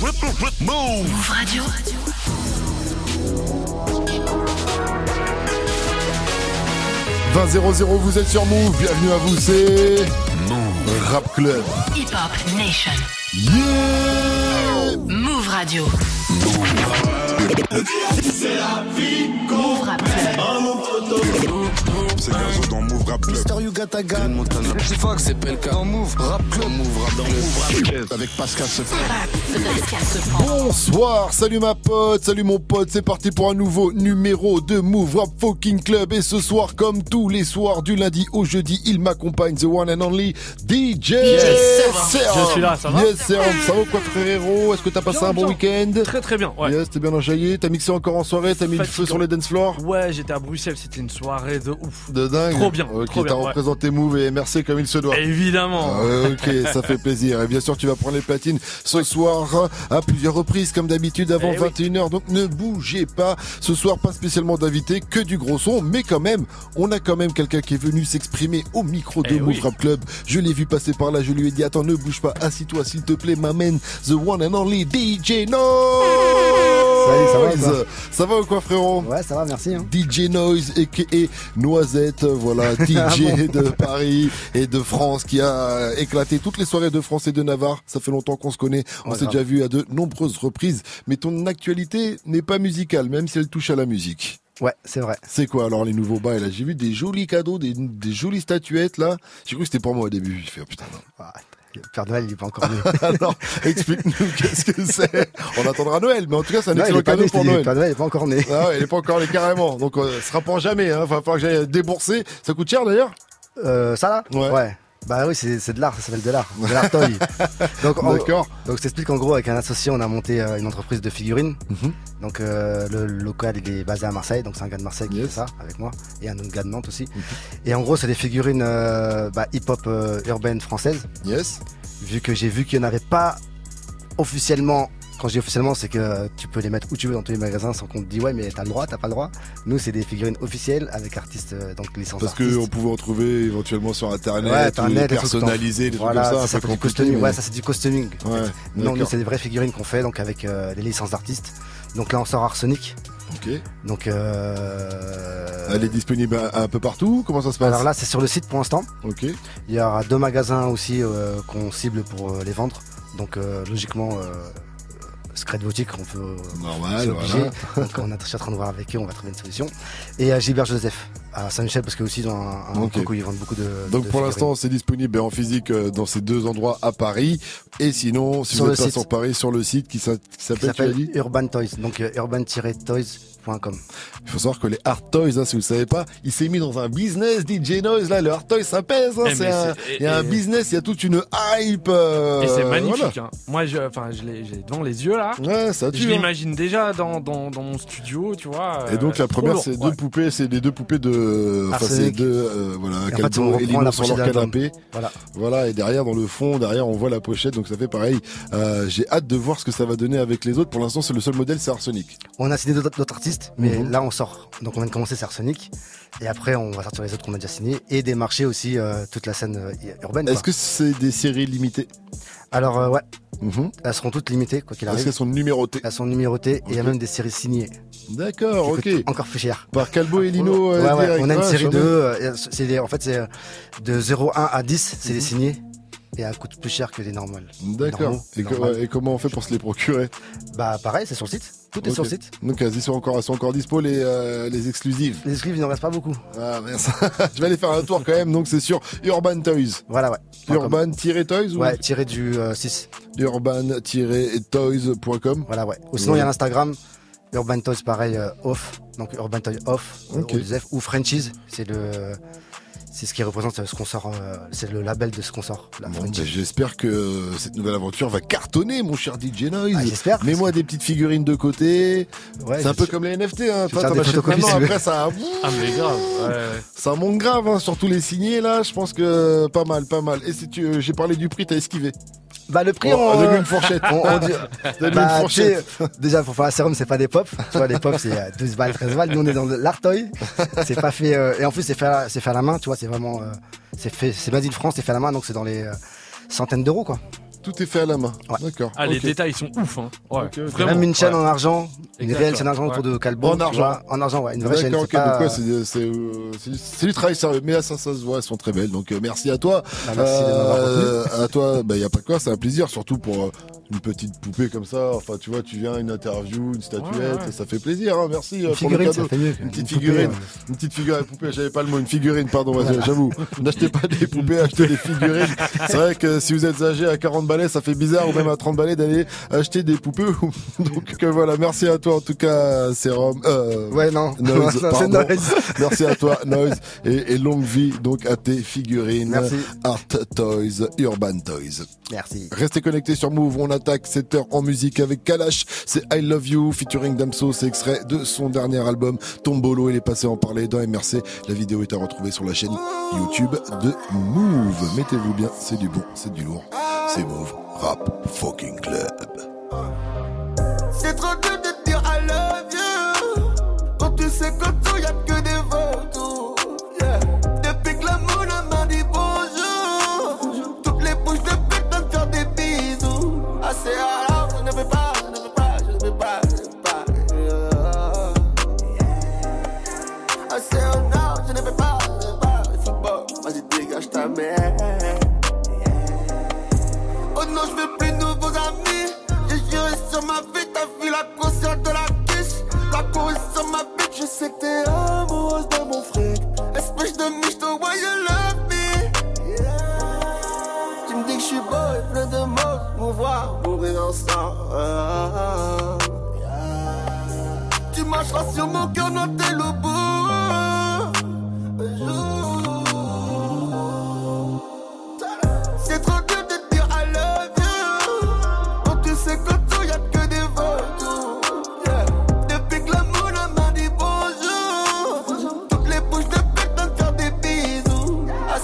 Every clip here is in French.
Move Radio. « 20-0-0, vous êtes sur Move, bienvenue à vous, c'est... Move Rap Club. Hip Hop Nation. Yeah Move Radio. Move Rap Club. C'est Gazo dans Move Rap Club. Mister You Got a Gun. Montana. C'est Fox, c'est PLK. Dans Move Rap Club. Move Rap Club. Avec Pascal Sefran. Bonsoir, salut ma pote, salut mon pote, c'est parti pour un nouveau numéro de Move Rap Fucking Club et ce soir comme tous les soirs du lundi au jeudi, il m'accompagne the one and only DJ Serum. Je suis là, ça va Yes Serum, ça va quoi frérot? Est-ce que t'as passé un bon week-end? Très très bien, ouais. Yes, t'es bien t'as mixé encore en soirée, t'as mis le feu sur les dance floors Ouais, j'étais à Bruxelles, c'était une soirée de ouf. De dingue Trop bien, Ok, t'as ouais. représenté Move et merci comme il se doit. Évidemment. Ah, ok, ça fait plaisir. Et bien sûr, tu vas prendre les platines ce soir à plusieurs reprises, comme d'habitude, avant Eh oui. 21h. Donc ne bougez pas. Ce soir, pas spécialement d'invité, que du gros son. Mais quand même, on a quand même quelqu'un qui est venu s'exprimer au micro de Eh Move oui. Rap Club. Je l'ai vu passer par là. Je lui ai dit, attends, ne bouge pas. Assis-toi, s'il te plaît, m'amène the one and only DJ Noise. Salut, ça va, quoi Ça va ou quoi, frérot? Ouais, ça va, merci. Hein. DJ Noise et Noisette, voilà, DJ de Paris et de France qui a éclaté toutes les soirées de France et de Navarre. Ça fait longtemps qu'on se connaît, on s'est déjà vu à de nombreuses reprises, mais ton actualité n'est pas musicale, même si elle touche à la musique. Ouais, c'est vrai. C'est quoi alors les nouveaux bails là J'ai vu des jolis cadeaux, des, des jolies statuettes là. J'ai cru que c'était pour moi au début. J'ai fait oh, putain non. Ah, Père Noël, il est pas encore né. Alors explique-nous qu'est-ce que c'est. On attendra Noël, mais en tout cas c'est un Non, excellent cadeau né, pour Noël. Père Noël, il est pas encore né. Ah ouais, il est pas encore les carrément. Donc euh, ce sera pour jamais. Hein. Il faudra que j'aille débourser. Ça coûte cher d'ailleurs? Euh, ça là? Ouais. Bah oui, c'est de l'art, ça s'appelle de l'art. De l'art toy. Donc, en- donc je t'explique en gros, avec un associé, on a monté euh, une entreprise de figurines. Mhm. Donc euh, le local, il est basé à Marseille, donc c'est un gars de Marseille qui Yes. Mhm. fait ça avec moi, et un autre gars de Nantes aussi. Et en gros, c'est des figurines euh, bah, hip-hop urbaine française. Yes. vu que j'ai vu qu'il n'y en avait pas officiellement. Quand je dis officiellement, c'est que tu peux les mettre où tu veux dans tous les magasins sans qu'on te dise ouais, mais t'as le droit, t'as pas le droit. Nous, c'est des figurines officielles avec artistes, euh, donc licence Parce qu'on pouvait en trouver éventuellement sur internet, Ouais, ou internet, des des trucs voilà, comme ça, ça, fait du costuming. mais- Ouais, ça c'est du costuming. Ouais, Non, nous, c'est des vraies figurines qu'on fait donc avec euh, des licences d'artistes. Donc là, on sort Arsenic. Ok. Donc euh... Elle est disponible un, peu partout. Comment ça se passe? Alors là, c'est sur le site pour l'instant. Ok. Il y aura deux magasins aussi euh, qu'on cible pour euh, les vendre. Donc euh, logiquement, euh, Secret Boutique, on peut. Normal, voilà. Donc on est en train de voir avec eux, on va trouver une solution. Et à Gilbert Joseph, à Saint-Michel, parce qu'eux aussi ils ont un, un Ok. truc où ils vendent beaucoup de. Donc de pour l'instant, c'est disponible en physique euh, dans ces deux endroits à Paris. Et sinon, si Sur vous le êtes pas site. sur Paris, sur le site qui s'a- qui qui s'appelle, Urban Toys. Donc euh, urban-toys.com. Il faut savoir que les Hard Toys, hein, si vous savez pas, il s'est mis dans un business DJ Noise. Là, le Hard Toys, ça pèse. Hein, Eh, un- il y a un business, il y a toute une hype. euh, Et c'est magnifique. voilà. hein. Moi, je, enfin, je l'ai j'ai devant les yeux là. Ouais, ça tue. Je hein. l'imagine déjà dans, dans, dans mon studio, tu vois. Et donc euh, la première, c'est ouais. deux poupées, c'est les deux poupées de, enfin c'est Arsenic. deux, euh, voilà, Et en fait, Calbo et Lino sur leur canapé. Voilà. Voilà, et derrière dans le fond, derrière on voit la pochette, donc ça fait pareil. Euh, J'ai hâte de voir ce que ça va donner avec les autres. Pour l'instant, c'est le seul modèle, c'est Arsenic. On a signé d'autres artistes, mais Mhm. là on sort. Donc on vient de commencer, c'est Arsenic. Et après, on va sortir les autres qu'on a déjà signés et démarcher aussi euh, toute la scène euh, urbaine. Est-ce que c'est des séries limitées? Alors euh, ouais, Mhm. elles seront toutes limitées, quoi qu'il Est-ce arrive. qu'elles sont numérotées? Elles sont numérotées et il y a même des séries signées. D'accord, ok. Encore plus cher. Par Calbo et Lino. euh, ouais, ouais, on a une série de. euh, c'est en fait, c'est euh, de 0,1 à 10, c'est Mhm. des signés. Et elles coûtent plus cher que les normales. D'accord. Et, ouais, comment on fait pour se les procurer? Bah pareil, c'est sur le site. Tout est sur le site. Donc elles sont encore, elles sont encore dispo les, euh, les exclusives. Les exclus, il n'en reste pas beaucoup. Ah merci. Je vais aller faire un tour quand même. Donc c'est sur Urban Toys. Voilà, ouais. Urban-Toys ou Ouais, tiré du euh, 6. urban-toys.com. Voilà, ouais. Ou sinon, il y a Ouais. Urban Toys, pareil, euh, off. Donc Urban Toys off. euh, ou Frenchies. C'est le. C'est ce qui représente ce qu'on sort. euh, c'est le label de ce qu'on sort. Bon, ben, J'espère que euh, cette nouvelle aventure va cartonner, mon cher DJ Noise. Ah, j'espère. Mets-moi des petites figurines de côté. Ouais, c'est un peu comme les NFT, hein. Toi, t'en achètes maintenant, après ça, Ah, mais grave. ouais, ouais. ça monte grave, hein. Surtout les signés, là. Je pense que pas mal, pas mal. Et si tu, euh, j'ai parlé du prix, t'as esquivé. Bah, le prix, Oh, on. donne-lui une fourchette. on- on dit- Bah, une fourchette. déjà, pour faire un sérum, c'est pas des pop. Tu vois, les pop, c'est euh, 12 balles, 13 balles. Nous, on est dans l'artoy. C'est pas fait, euh, et en plus, c'est fait, à- c'est fait à la main, tu vois, c'est vraiment, euh, c'est fait, c'est Basile France, c'est fait à la main, donc c'est dans les euh, centaines d'euros, quoi. tout est fait à la main. Ouais. D'accord. Ah, les détails sont ouf, hein. Ouais. Même une chaîne ouais. en argent, une réelle ouais. chaîne d'argent autour de Calbon. En argent. En argent, ouais, une vraie chaîne. C'est c'est, c'est, euh, c'est, c'est du travail sérieux, mais là, ça, ça se voit, elles sont très belles, donc euh, merci à toi. Bah, merci de m'avoir Euh, à toi, bah y a pas de quoi, c'est un plaisir, surtout pour euh, une petite poupée comme ça. Enfin, tu vois, tu viens, une interview, une statuette, Ouais, ouais. ça fait plaisir, hein, merci euh, Une pour le figurine, cadeau. ça fait mieux. Une petite poupée, figurine, ouais. une petite figurine, poupée, j'avais pas le mot, une figurine, pardon, j'avoue. N'achetez pas des poupées, achetez des figurines. C'est vrai que si vous êtes âgé à 40 balais, ça fait bizarre, ou même à 30 balais d'aller acheter des poupées. Donc voilà, merci à toi en tout cas, Sérum. Euh, Ouais, non. Noise, Non. Noise. Merci à toi, Noise, et, et longue vie donc à tes figurines. Merci. Art Toys, Urban Toys. Merci. Restez connectés sur Move, on attaque cette heure en musique avec Kalash, c'est I Love You featuring Damso, c'est extrait de son dernier album Tombolo, il est passé en parler dans MRC, la vidéo est à retrouver sur la chaîne YouTube de Move. Mettez-vous bien, c'est du bon, c'est du lourd, c'est Move, Rap Fucking Club. C'est trop de Sais qu'en tout y'a que des vautours yeah. Depuis que l'amour m'a dit bonjour Toutes les bouches de pute des bisous Ah c'est je ne veux pas, je ne veux pas, je ne veux pas, je ne pas yeah. Ah c'est non, je ne veux pas, je ne veux pas Le football, vas-y dégage ta mère Oh non, je veux plus de nouveaux amis. J'ai juré sur ma vie, t'as vu la sais que t'es amoureuse de mon fric. Espèce de miche, way you love me? Tu me dis que je suis beau et plein de mots, nous voir mourir ensemble. Yeah. Tu marcheras sur mon cœur, non, t'es le bout.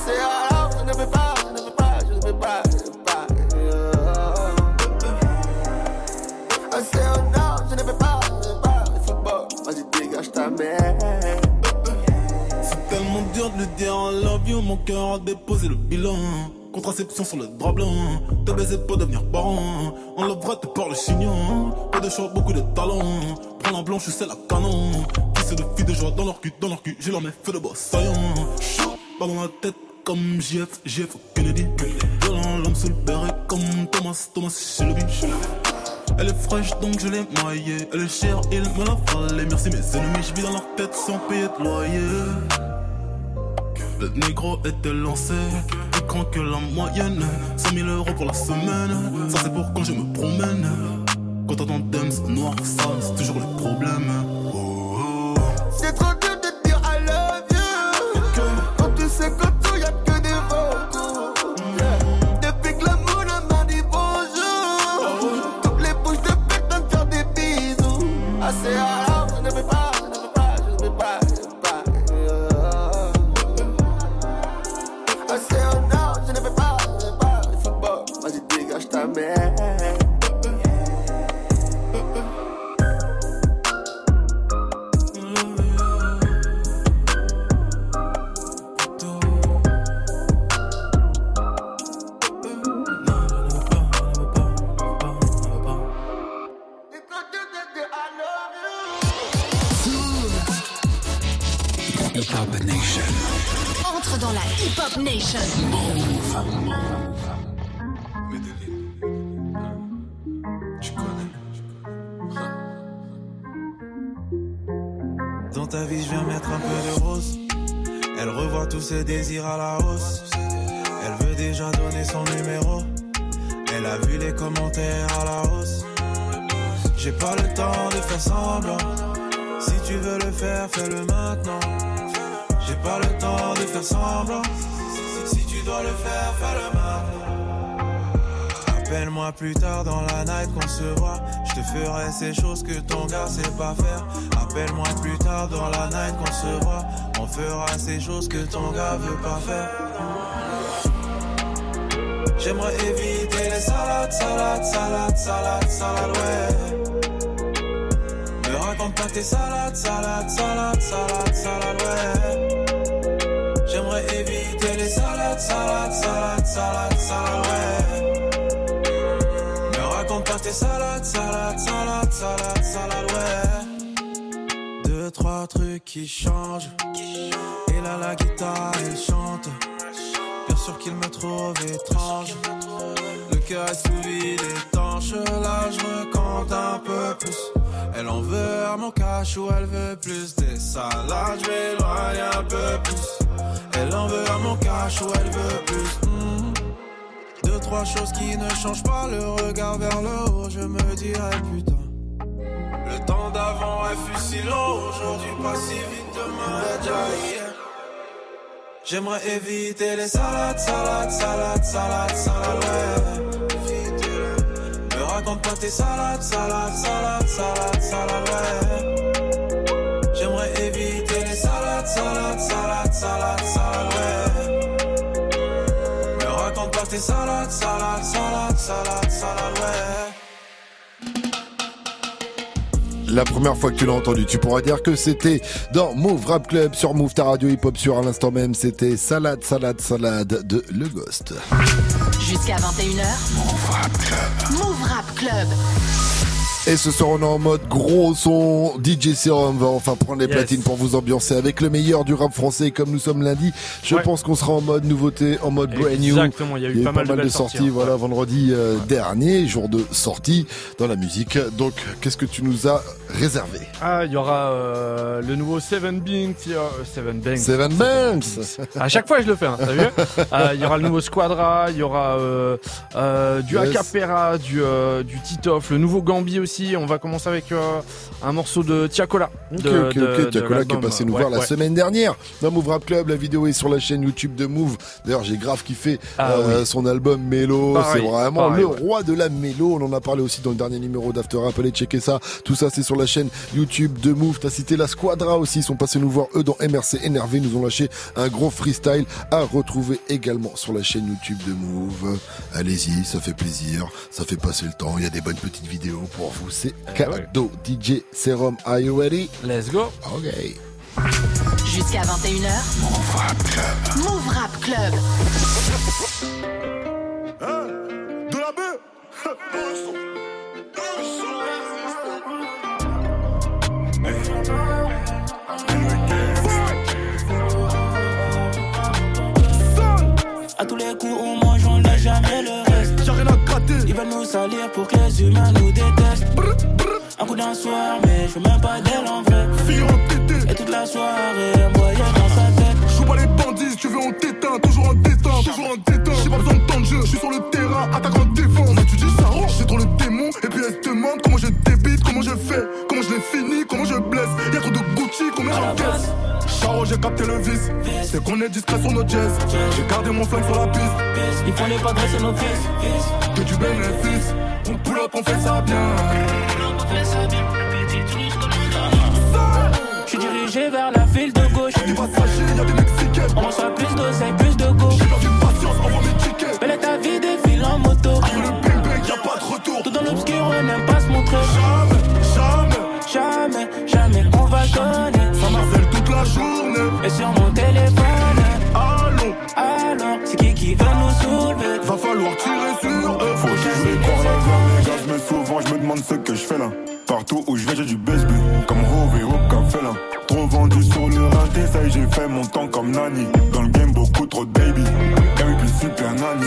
C'est alors je ne veux pas, je ne veux pas, je ne veux pas, je ne veux pas. Ah c'est oh non, je ne veux pas, je ne veux pas Le football, vas-y dégage ta mère C'est tellement dur de le dire en love you, mon cœur a déposé le bilan. Contraception sur le drap blanc, te baiser pour devenir parent. On le vrai, t'es par le chignon. Pas de choix, beaucoup de talent. Prends la blanche, c'est la canon. Fils de filles de joie dans leur cul, dans leur cul, j'ai leur mets fait de boss saillant. Pas dans la tête comme JF, JF Kennedy. Violent, l'homme sous le béret comme Thomas, Thomas Shelby. Elle est fraîche donc je l'ai maillée. Elle est chère, il me l'a fallait. Merci mes ennemis, je vis dans leur tête sans payer de loyer. Le négro était lancé. Plus grand que la moyenne 100 000 euros pour la semaine. Ça c'est pour quand je me promène. Quand t'entends Dems noir sale c'est toujours le problème. Oh, oh. C'est trop ta vie, je viens mettre un peu de rose. Elle revoit tous ses désirs à la hausse. Elle veut déjà donner son numéro. Elle a vu les commentaires à la hausse. J'ai pas le temps de faire semblant. Si tu veux le faire, fais-le maintenant. J'ai pas le temps de faire semblant. Si tu dois le faire, fais-le maintenant. Appelle-moi plus tard dans la night qu'on se voit. Je te ferai ces choses que ton gars sait pas faire. Appelle-moi plus tard dans la night qu'on se voit. On fera ces choses que ton gars veut pas faire. J'aimerais éviter les salades, salades, salades, salades, salades, ouais. Me raconte pas tes salades, salades, salades, salades, salades, ouais. J'aimerais éviter les salades, salades, salades, salades, salades, ouais. pâté salade, salade, salade, salade, salade, ouais. Trucs qui changent. Et là, la guitare, elle chante. Bien sûr qu'il me trouve étrange. Le cœur est sous vide, étanche. Là, je me compte un peu plus. Elle en veut à mon cash ou elle veut plus des salades. Je m'éloigne un peu plus. Elle en veut à mon cash ou elle veut plus. Hmm. Deux, trois choses qui ne changent pas. Le regard vers le haut, je me dirais putain. Le temps d'avant elle fut si long. Aujourd'hui, pas si vite. Demain est déjà hier. J'aimerais éviter les salades, salades, salades, salades, salades. Me raconte pas tes salades, salades, salades, salades, salades. J'aimerais éviter les salades, salades, salades, salades, salades. Me raconte pas tes salades, salades, salades, salades, salades. La première fois que tu l'as entendu, tu pourras dire que c'était dans Move Rap Club sur Move, ta radio hip-hop sur à l'instant même. C'était Salade, Salade, Salade de Le Ghost. Jusqu'à 21h. Move Rap Club. Move Rap Club. Et ce soir, on est en mode gros son. DJ Serum va enfin prendre les Yes. platines pour vous ambiancer avec le meilleur du rap français. Comme nous sommes lundi, je Ouais. pense qu'on sera en mode nouveauté, en mode brand new. Exactement, il y a eu pas mal de sorties. sorties, hein. voilà, Ouais. vendredi euh, dernier, jour de sortie dans la musique. Donc, qu'est-ce que tu nous as réservé? Ah, il y aura euh, le nouveau Seven Banks. euh, Seven Banks. Seven Banks. À chaque fois, je le fais, hein, t'as vu? Euh, Il y aura le nouveau Squadra, il y aura du Yes. Acapera, du, du Titoff, le nouveau Gambi aussi. On va commencer avec euh, un morceau de Tiakola. Ok, de- ok, ok. de Tiakola qui est passé nous Ouais, voir la semaine dernière dans Move Rap Club. La vidéo est sur la chaîne YouTube de Move. D'ailleurs, j'ai grave kiffé Ah euh, oui. son album Mélo. C'est vraiment pareil, le ouais. roi de la mélo. On en a parlé aussi dans le dernier numéro d'After Rap. Allez checker ça. Tout ça, c'est sur la chaîne YouTube de Move. T'as cité la Squadra aussi. Ils sont passés nous voir eux dans MRC énervé. Ils nous ont lâché un gros freestyle à retrouver également sur la chaîne YouTube de Move. Allez-y, ça fait plaisir. Ça fait passer le temps. Il y a des bonnes petites vidéos pour vous. C'est Eh cadeau. DJ Serum, are you ready? Let's go. Ok. Jusqu'à 21h. Move Rap Club. Move Rap Club. De la bœuf À tous les coups, on Ils veulent nous salir pour que les humains nous détestent. Un coup d'un soir, mais je même pas d'elle en vrai. Fille en Et toute la soirée, me voyait dans sa tête. Joue pas les bandits, si tu veux on t'éteint, toujours en déteint, toujours en déteint. J'ai pas besoin de temps de jeu, je suis sur le terrain, attaque en défense. J'ai capté le vice, c'est qu'on est discret sur nos jazz. J'ai gardé mon flingue sur la piste, font les pas dresser nos fils. que du bénéfice. On pull up, on fait ça bien. Je suis dirigé vers la file de gauche. Des passagers, y'a des Mexicains. On reçoit plus d'oseille, plus de go. J'ai perdu patience, envoie mes tickets. Belle est ta vie, défile en moto. Après le bang bang, y'a pas de retour. Tout dans l'obscur, on n'aime pas se montrer. Jamais, Et sur mon téléphone, Allons, alors, c'est qui qui va nous soulever? va falloir tirer sur eux. Faut Pour les la voir les je me souvent, je me demande ce que je fais là. Partout où je vais, j'ai du baseball. Comme Rove et aucun félin. Trop vendu sur le raté, ça y j'ai fait mon temps comme Nani. Dans le game, beaucoup trop de baby. Gary plus super Nani.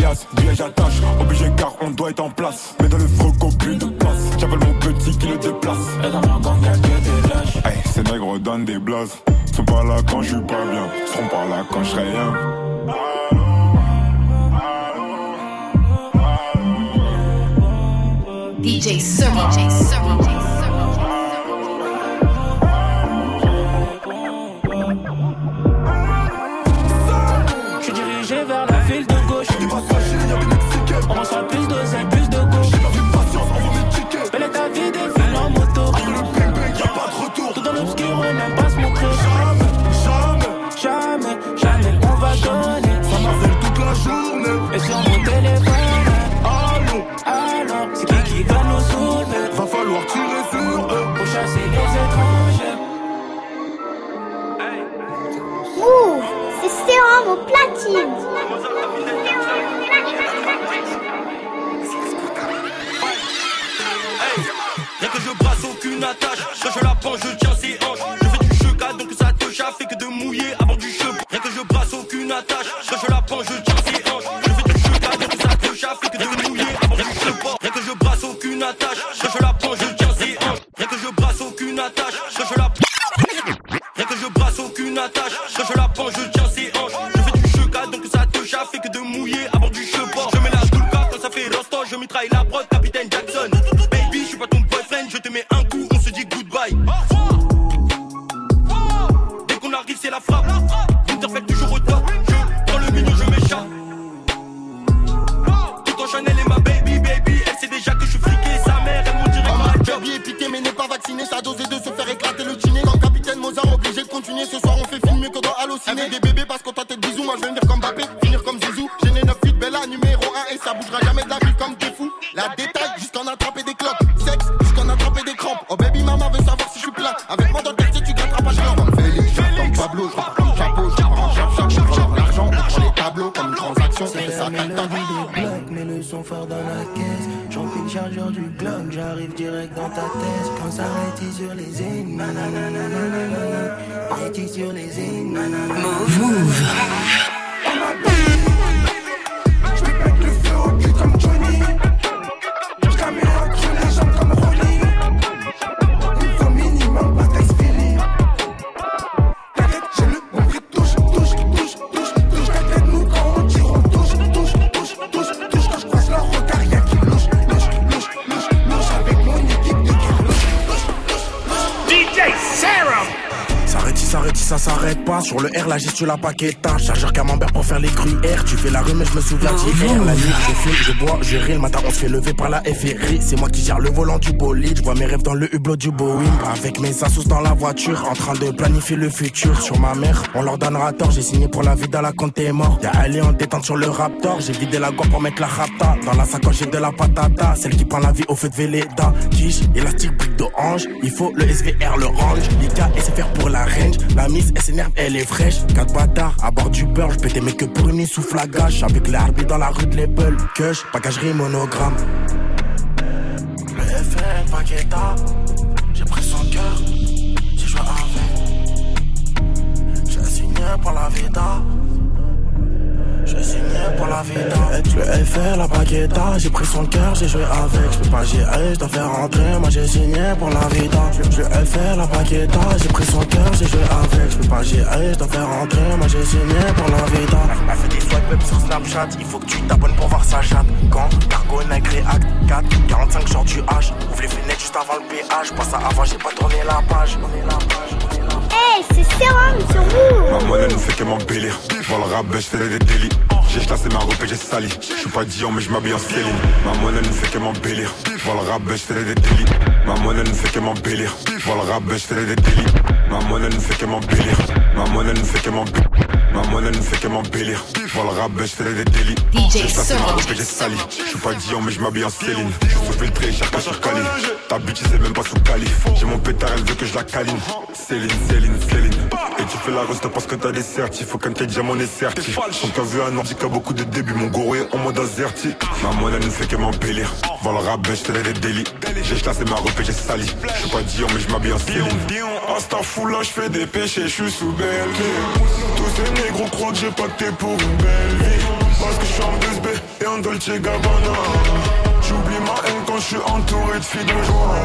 Liasse, billet, j'attache. Obligé car on doit être en place. Mais dans le froco, plus de place. J'appelle mon petit qui le déplace. Et dans ma gang, y'a que des lâches. Hey, ces nègres donnent des blases. Sont pas là quand je suis pas bien. Seront pas là quand je rien. DJ Serum. DJ Serum. Ça blocs, mets le son fort dans la caisse. J'empile le chargeur du Glock, j'arrive direct dans ta tête. Quand ça sur les ennemis, rétille sur les ennemis. Move. Sur le R, la gestion, la paqueta. Chargeur camembert pour faire les gruyères. Tu fais la rue, mais je me souviens d'hier. La nuit, je fume, je bois, je ris. Le matin, on se fait lever par la FRI. C'est moi qui gère le volant du bolide. Je vois mes rêves dans le hublot du Boeing. Avec mes assos dans la voiture, en train de planifier le futur. Sur ma mère, on leur donnera tort. J'ai signé pour la vie dans la compte mort. Y'a Ali en détente sur le Raptor. J'ai vidé la gourde pour mettre la rapta. Dans la sacoche, j'ai de la patata. Celle qui prend la vie au feu de Véleda. Quiche, élastique, brique d'orange. Il faut le SVR, le range. Lika, SFR pour la range. La miss, elle s'énerve, elle est fraîche. Quatre bâtards, à bord du beurre. J'pétais mais que pour une souffle à gâche. Avec les dans la rue de l'Apple. Cush, packagerie monogramme. Le FN, Paqueta. J'ai pris son cœur. J'ai joué avec. J'ai signé pour la vida. J'ai signé pour la le FR, la j'ai pris son cœur, j'ai joué avec. J'peux pas gérer, j'dois faire rentrer, moi j'ai signé pour la vida. Je le FR, la paqueta, j'ai pris son cœur, j'ai joué avec. J'peux pas gérer, j'dois faire rentrer, moi j'ai signé pour la vida. Elle fait des swipe up sur Snapchat, il faut que tu t'abonnes pour voir sa chatte. Quand Cargo, Nike, React, 4, 45 jours du H. Ouvre les fenêtres juste avant le péage. Passe à avant, j'ai pas tourné la page. Hey, c'est Serum sur vous Ma monnaie ne fait que m'embellir. Pour le rap, je fais des délits. J'ai chassé ma robe et j'ai sali. Je suis pas Dion, mais je m'habille en Céline. Ma monnaie ne fait que m'embellir. Pour le rap, je fais des délits. Ma monnaie ne fait que m'embellir. Pour le rap, je fais des délits. Ma monnaie ne fait que m'embellir. Ma monnaie ne fait que m'embellir. Ma monnaie ne fait que m'embellir. Pour le rap, je fais des délits. DJ et j'ai sali. Je suis pas Dion, mais je m'habille en Céline. Je suis filtré, cherche pas sur Cali. Ta bitch, c'est même pas sous Cali. J'ai mon pétard, elle veut que je la câline. Céline, Céline, Céline. Et tu fais la reste parce que t'as des certifs. Faut qu'un tes diamants est certif. Son cas vu un ordi qui a beaucoup de débuts. Mon est en mode azerty. Ma monnaie ne fait que m'embellir. Dans le rap, je fais des délits. J'ai chassé ma robe et j'ai sali. Je suis pas Dion, mais je m'habille en Céline. Insta fou là, je fais des péchés, je suis sous belle ces négros croient que j'ai pacté pour une belle vie. Parce que je suis en 2B et en Dolce Gabbana. J'oublie ma haine quand je suis entouré de filles de joie.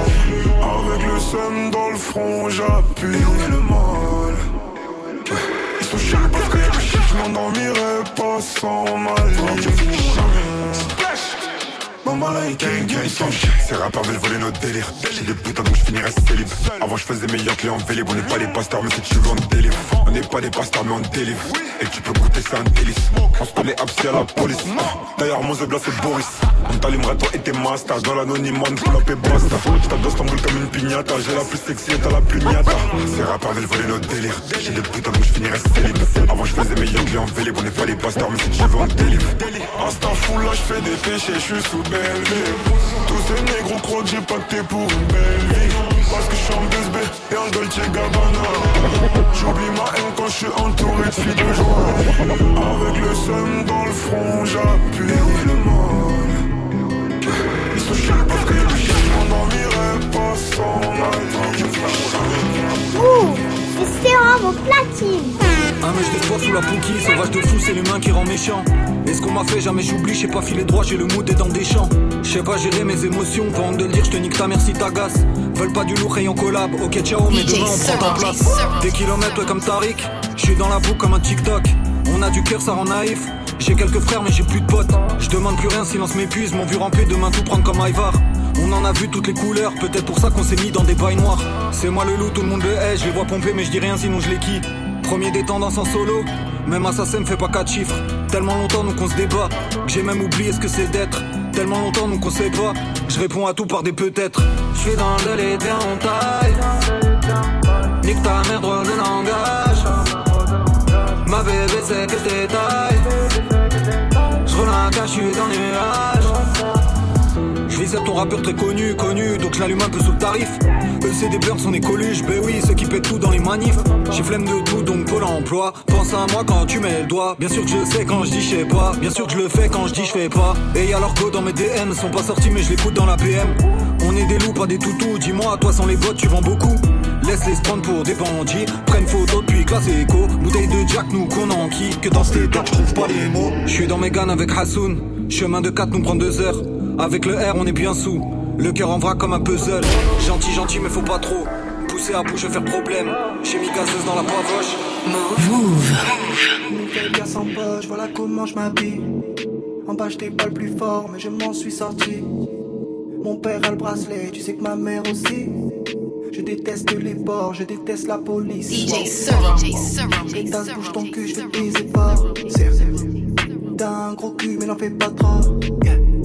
Avec le seum dans le front, j'appuie. Et où est le mal Ils sont parce que je m'endormirai pas sans mal. Maman là, gang gang ils sont chiants. Ces rappeurs veulent voler notre délire. J'ai des putains donc je finirai célib. Avant je faisais meilleur client en vélib. On n'est pas des pasteurs, mais si tu veux on délivre. On n'est pas des pasteurs, mais on délivre. Et tu peux goûter, c'est un délice. On se connaît absi à la police. D'ailleurs, mon zebla c'est Boris. On t'allumerait toi et tes masters. Dans l'anonymat, on up et basta. Je tape d'Istanbul comme une pignata. J'ai la plus sexy et t'as la plus miata. Ces rappeurs veulent voler notre délire. J'ai des putains donc je finirai célib. Avant je faisais meilleur client en vélib. On n'est pas des pasteurs, mais si tu veux on délivre. Instant fou là, je fais des péchés, je suis sous belle Tous ces négros croient que j'ai pacté pour une belle Parce que je suis en 2B et en Dolce Gabbana. J'oublie ma haine quand je suis entouré de filles de joie. Avec le seum dans le front j'appuie le mal. Ils sont chiants parce que je m'en envie pas sans mal au platine. Un mèche d'espoir sous la pouquille, sauvage de fou, c'est l'humain qui rend méchant. Et ce qu'on m'a fait, jamais j'oublie, j'ai pas filé droit, j'ai le mood et dans des champs. J'sais pas gérer mes émotions, pas honte de le dire, j'te nique ta mère si t'agaces. Veulent pas du lourd rayon collab, ok ciao, mais demain on prend ta place. Des kilomètres, ouais, comme Tariq, j'suis dans la boucle comme un TikTok. On a du cœur, ça rend naïf. J'ai quelques frères, mais j'ai plus de potes. Je demande plus rien, silence m'épuise. Mon vu ramper, demain tout prendre comme Ivar. On en a vu toutes les couleurs, peut-être pour ça qu'on s'est mis dans des bails noirs. C'est moi le loup, tout le monde le hait, je les vois pomper, mais je dis rien sinon je les qui. Premier des tendances en solo, même assassin me fait pas quatre chiffres. Tellement longtemps nous qu'on se débat, que j'ai même oublié ce que c'est d'être. Tellement longtemps nous qu'on sait pas, je réponds à tout par des peut-être. Je suis dans le délai des en taille. Nique ta mère, de langage. Ma bébé c'est que t'es taille. Je relâche, je suis dans les ton rappeur très connu, connu, donc je l'allume un peu sous le tarif. Eux c'est des beurs, sont des coluches, ben oui, ceux qui pètent tout dans les manifs. J'ai flemme de tout, donc Pôle emploi. Pense à moi quand tu mets le doigt. Bien sûr que je sais quand je dis je sais pas. Bien sûr que je le fais quand je dis je fais pas. Et y'a leur go dans mes DM, sont pas sortis mais je l'écoute dans la PM. On est des loups, pas des toutous. Dis-moi, toi sans les bottes, tu vends beaucoup. Laisse-les se prendre pour des bandits. Prennent photo depuis classe écho. Bouteille de Jack, nous qu'on enquille. Que dans cet état, je trouve pas les mots. Je suis dans mes gannes avec Hassoun. Chemin de 4 nous prend deux heures. Avec le R, on est bien sous. Le cœur en vrac comme un puzzle. Gentil, gentil, mais faut pas trop. Pousser à bout, je vais faire problème. J'ai mis gazeuse dans la poivroche. Nouvelle casse en poche, voilà comment je m'habille. En bas, j'étais pas le plus fort, mais je m'en suis sorti. Mon père a le bracelet, tu sais que ma mère aussi. Je déteste les porcs, je déteste la police. DJ Serum, DJ Serum, Et t'as bouge ton cul, je vais te baiser fort. T'as un gros cul, mais n'en fais pas trop. Yeah.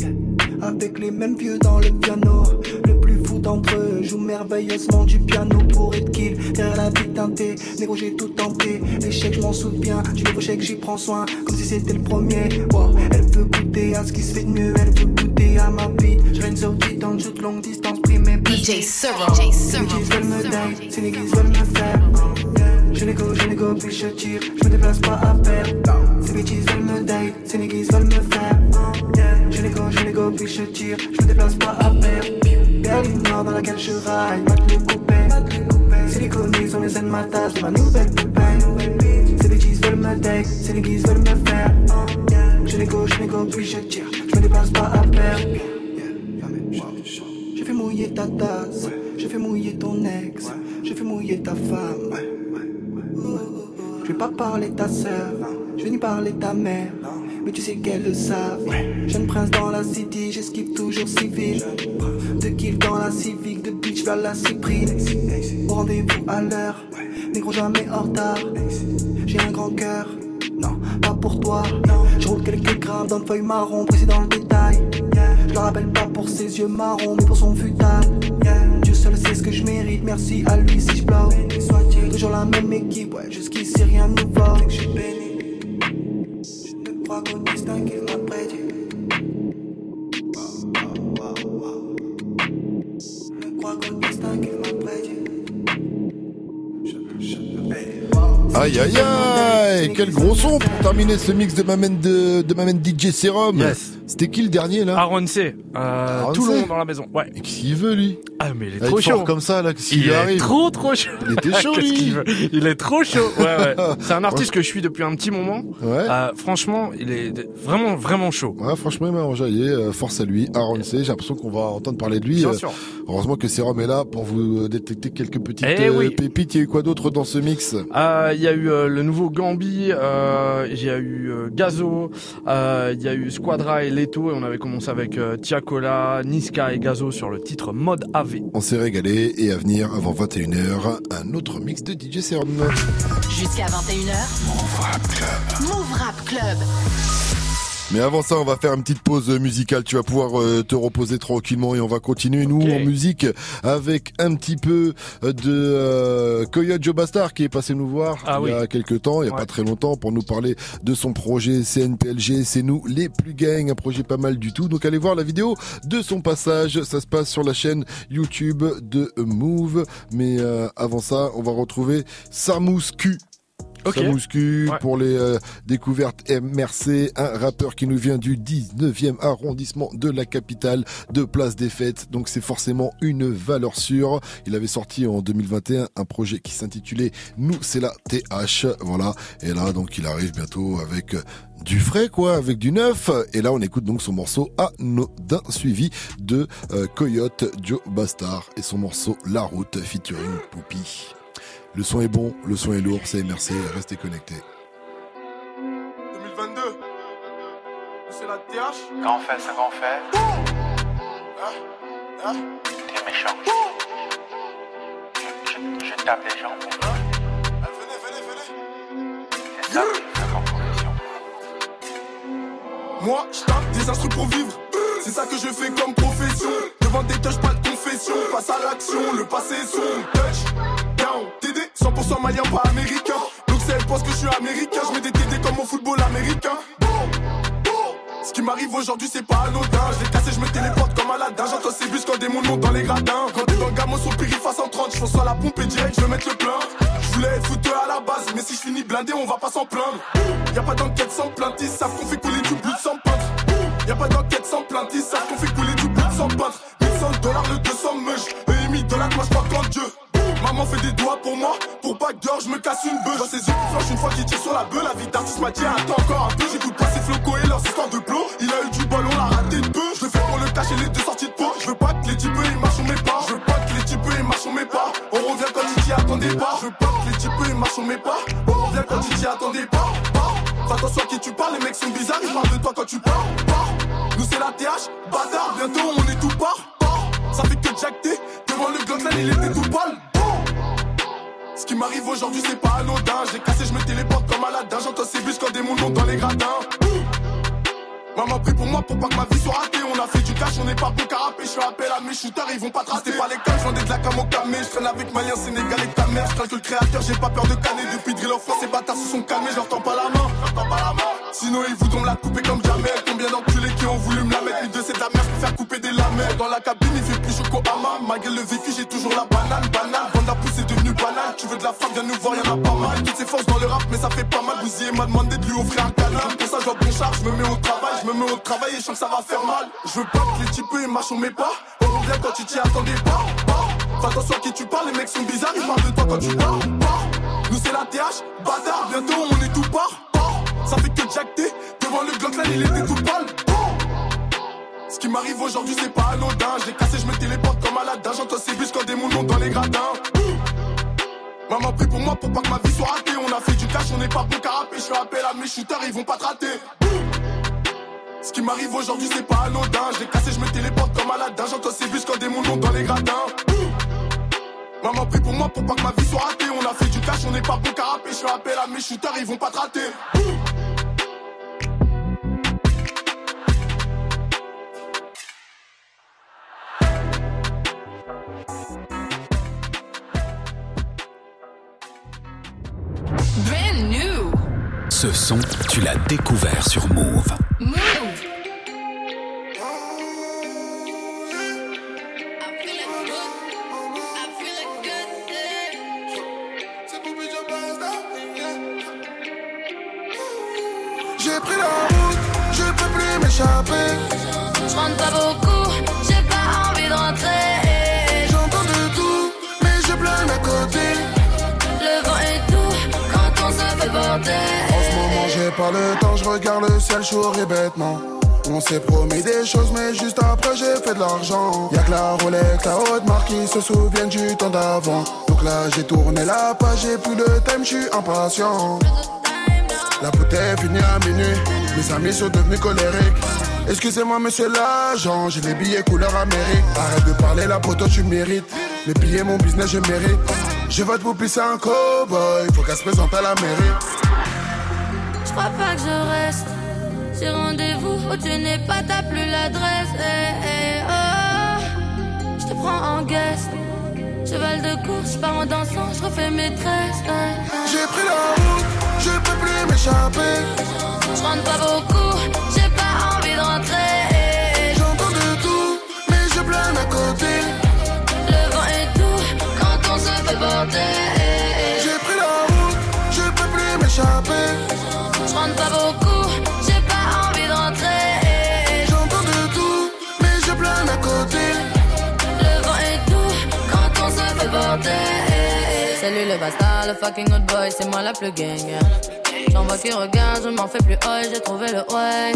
Avec les mêmes vieux dans le piano. Le plus fou d'entre eux joue merveilleusement du piano pour être kill. Derrière la vie teintée, négro j'ai tout tenté. L'échec, je m'en souviens. Du nouveau chèque, j'y prends soin. Comme si c'était le premier. Wow, elle veut goûter à ce qui se fait de mieux. Elle veut goûter à ma vie. Je règne sorti dans le jeu de longue distance, pris mes DJ DJ DJ Serum. veulent me c'est les guises veulent me faire. Je négo, je négo, puis je tire. Je me déplace pas à perdre. Ces bitches veulent me date, ces niggas veulent me faire. Je négo, puis je tire. Je me déplace pas à. Berlin Nord dans laquelle je raille, mate le coupé. Siliconique sont les scènes ma tasse de ma nouvelle poupée. Ces bitches veulent me date, ces niggas veulent me faire. Je négo, je négo, puis je tire. Je me déplace pas à perdre. Je fais mouiller ta tasse, je fais mouiller ton ex, je fais mouiller ta femme. Je vais pas parler ta sœur, je vais ni parler ta mère, mais tu sais qu'elles le savent. Jeune prince dans la city, j'esquive toujours civil. De kiff dans la civique, de bitch vers la cyprine. Au rendez-vous à l'heure, négro jamais en retard. J'ai un grand cœur, non, pas pour toi. Je roule quelques grammes dans une feuille marron, précis dans le détail. Je le rappelle pas pour ses yeux marrons, mais pour son futal. Dieu seul sait ce que je mérite, merci à lui si je. Toujours la même équipe, jusqu'ici rien ne crois Aïe aïe aïe Quel gros son pour terminer ce mix de de Mamen DJ Serum. Yes. C'était qui le dernier là Aaron C. Euh, Aaron Toulon C. dans la maison. Ouais. Et qu'est-ce qu'il veut lui Ah mais il est Avec trop chaud. comme ça là, Il est arrive trop trop chaud. Il était chaud lui veut Il est trop chaud. Ouais ouais. C'est un artiste que je suis depuis un petit moment. Ouais. Euh, franchement, il est vraiment vraiment chaud. Ouais, franchement, il m'a enjaillé. Euh, force à lui, Aaron C. J'ai l'impression qu'on va entendre parler de lui. Bien Euh, sûr. Heureusement que Serum est là pour vous détecter quelques petites Eh oui. pépites. Il y a eu quoi d'autre dans ce mix? Euh, Il y a eu le nouveau Gambi, euh, il y a eu Gazo, euh, il y a eu Squadra et Leto et on avait commencé avec euh, Tiakola, Niska et Gazo sur le titre Mode AV. On s'est régalé et à venir avant 21h, un autre mix de DJ Serum. Jusqu'à 21h. Move Rap Club. Move Rap Club. Mais avant ça, on va faire une petite pause musicale. Tu vas pouvoir euh, te reposer tranquillement et on va continuer nous en musique avec un petit peu de euh, Coyote Joe Bastard qui est passé nous voir Ah il y a quelques temps, il y a pas très longtemps, pour nous parler de son projet CNPLG. C'est nous les plus gangs, un projet pas mal du tout. Donc allez voir la vidéo de son passage. Ça se passe sur la chaîne YouTube de Move. Mais euh, avant ça, on va retrouver Samous Q. Ok. Samouski Ouais. pour les euh, découvertes MRC, un rappeur qui nous vient du 19e arrondissement de la capitale de Place des Fêtes. Donc c'est forcément une valeur sûre. Il avait sorti en 2021 un projet qui s'intitulait Nous c'est la TH. Voilà. Et là donc il arrive bientôt avec euh, du frais quoi, avec du neuf. Et là on écoute donc son morceau Anodin suivi de euh, Coyote Joe Bastard et son morceau La Route featuring Poupie. Le son est bon, le son est lourd, c'est MRC, restez connectés. 2022. C'est la TH. Quand on fait ce qu'on fait, Hein t'es méchant. Je, je, je tape les gens. C'est ça que je fais comme profession. Moi, je tape des instrus pour vivre. C'est ça que je fais comme profession. Devant des touches, pas de confession. Passe à l'action, le passé est sombre. Touch, down, 100% malien, pas américain. Donc c'est elle pense que je suis américain. Je mets des TD comme au football américain. Ce qui m'arrive aujourd'hui, c'est pas anodin. Je l'ai cassé, je me téléporte comme Aladdin. J'entends ces bus quand des mondes montent dans les gradins. Quand t'es dans le au périph' à 130, je fonce à la pompe et direct, je veux mettre le plein. Je voulais être footeur à la base, mais si je finis blindé, on va pas s'en plaindre. Y a pas d'enquête sans plainte, ils savent qu'on fait couler du blood sans peintre. Y a pas d'enquête sans plainte, ils savent qu'on fait couler du blood sans peintre. 1100 dollars le 200 meuches, et 1000 dollars, moi je crois qu'en Dieu. Maman fait des doigts pour moi, pour pas dehors je me casse une bœuf. Dans ses yeux qui une fois qu'il tire sur la bœuf, la vie d'artiste m'a dit attends encore un peu. J'écoute pas ses flocos et leurs histoires de plot. Il a eu du bol, on l'a raté de peu. Je le fais pour le cacher les deux sorties de peau. Je veux pas que les types ils marchent sur mes pas. Je veux pas que les types ils marchent sur mes pas. On revient quand tu t'y attendais pas. Je veux pas que les types ils marchent sur mes pas. On revient quand tu t'y pas. Fais attention à qui tu parles, les mecs sont bizarres, ils parlent de toi quand tu parles. Nous c'est la TH, bâtard, bientôt on est tout part. Ça fait que jacter, devant le Gotland il était tout pâle. Ce qui m'arrive aujourd'hui c'est pas anodin. J'ai cassé, je me téléporte comme Aladdin. J'entends ces bus quand des mondes montent dans les gradins. Maman prie pour moi pour pas que ma vie soit ratée. On a fait du cash, on n'est pas bon carapé Je fais appel à mes shooters, ils vont pas tracer pas les calmes, je vendais de la cam au camé. Je traîne avec Malien, Sénégalais, ta mère. Je le créateur, j'ai pas peur de canner Depuis Drill en France, ces bâtards se sont calmés Je leur tends pas la main, je leur tends pas la main Sinon ils voudront la couper comme jamais Combien d'enculés qui ont voulu me la mettre? Une de la merde pour faire couper des lamelles. Dans la cabine, il fait plus chaud qu'au hama Malgré le vécu, j'ai toujours la banane, banane. Vendre la pousse est devenu banal Tu veux de la femme, viens nous voir, y'en a pas mal. Toutes ces forces dans le rap, mais ça fait pas mal. Bousillé m'a demandé de lui offrir un canal Pour ça, je dois bon je me mets au travail Je me mets au travail et je sens que ça va faire mal. Je veux pas que les types ils marchent mes pas. On revient quand tu t'y attendais pas, pas. Fais attention à qui tu parles, les mecs sont bizarres Ils parlent de toi quand tu parles, pas. Nous c'est la TH, bâtard, bientôt on est tout part. Ça fait que jacter, devant le Glockland il était tout pâle. Ce qui m'arrive aujourd'hui c'est pas anodin. J'ai cassé, je me téléporte comme Aladdin J'entends ces bus quand des montent dans les gradins. Maman prie pour moi pour pas que ma vie soit ratée. On a fait du cash, on n'est pas bon carapé Je fais appel à mes shooters, ils vont pas te rater. Ce qui m'arrive aujourd'hui c'est pas anodin. J'ai cassé, je me téléporte comme Aladdin J'entends ces bus quand des montent dans les gradins Maman prie pour moi pour pas que ma vie soit ratée On a fait du cash, on n'est pas bon carapé Je fais appel à mes shooters, ils vont pas te rater Brand new. Ce son, tu l'as découvert sur Move. Move. Le temps, je regarde le ciel chaud et bêtement. On s'est promis des choses, mais juste après j'ai fait de l'argent. Y'a que la Rolex, la haute marque qui se souviennent du temps d'avant. Donc là, j'ai tourné la page, j'ai plus le thème, je suis impatient. La bouteille finit à minuit, mes amis sont devenus colériques. Excusez-moi, monsieur l'agent, j'ai les billets couleur Amérique. Arrête de parler, la poteau, tu mérites. Les billets, mon business, je mérite. Je vote pour pisser un cowboy, faut qu'elle se présente à la mairie. Je crois pas que je reste. J'ai rendez-vous où tu n'es pas, t'as plus l'adresse. Eh, eh, oh. Je te prends en guest. Cheval de course, je pars en dansant, je refais mes tresses. eh. J'ai pris la route, je peux plus m'échapper. Je rentre pas beaucoup, j'ai pas envie de rentrer. demande pas beaucoup, j'ai pas envie de rentrer. J'entends de tout, mais je plane à côté. Le vent est doux quand on se fait porter. Salut le basta, le fucking old boy, c'est moi la plus gang. J'en vois qui regarde, je m'en fais plus, oh j'ai trouvé le way.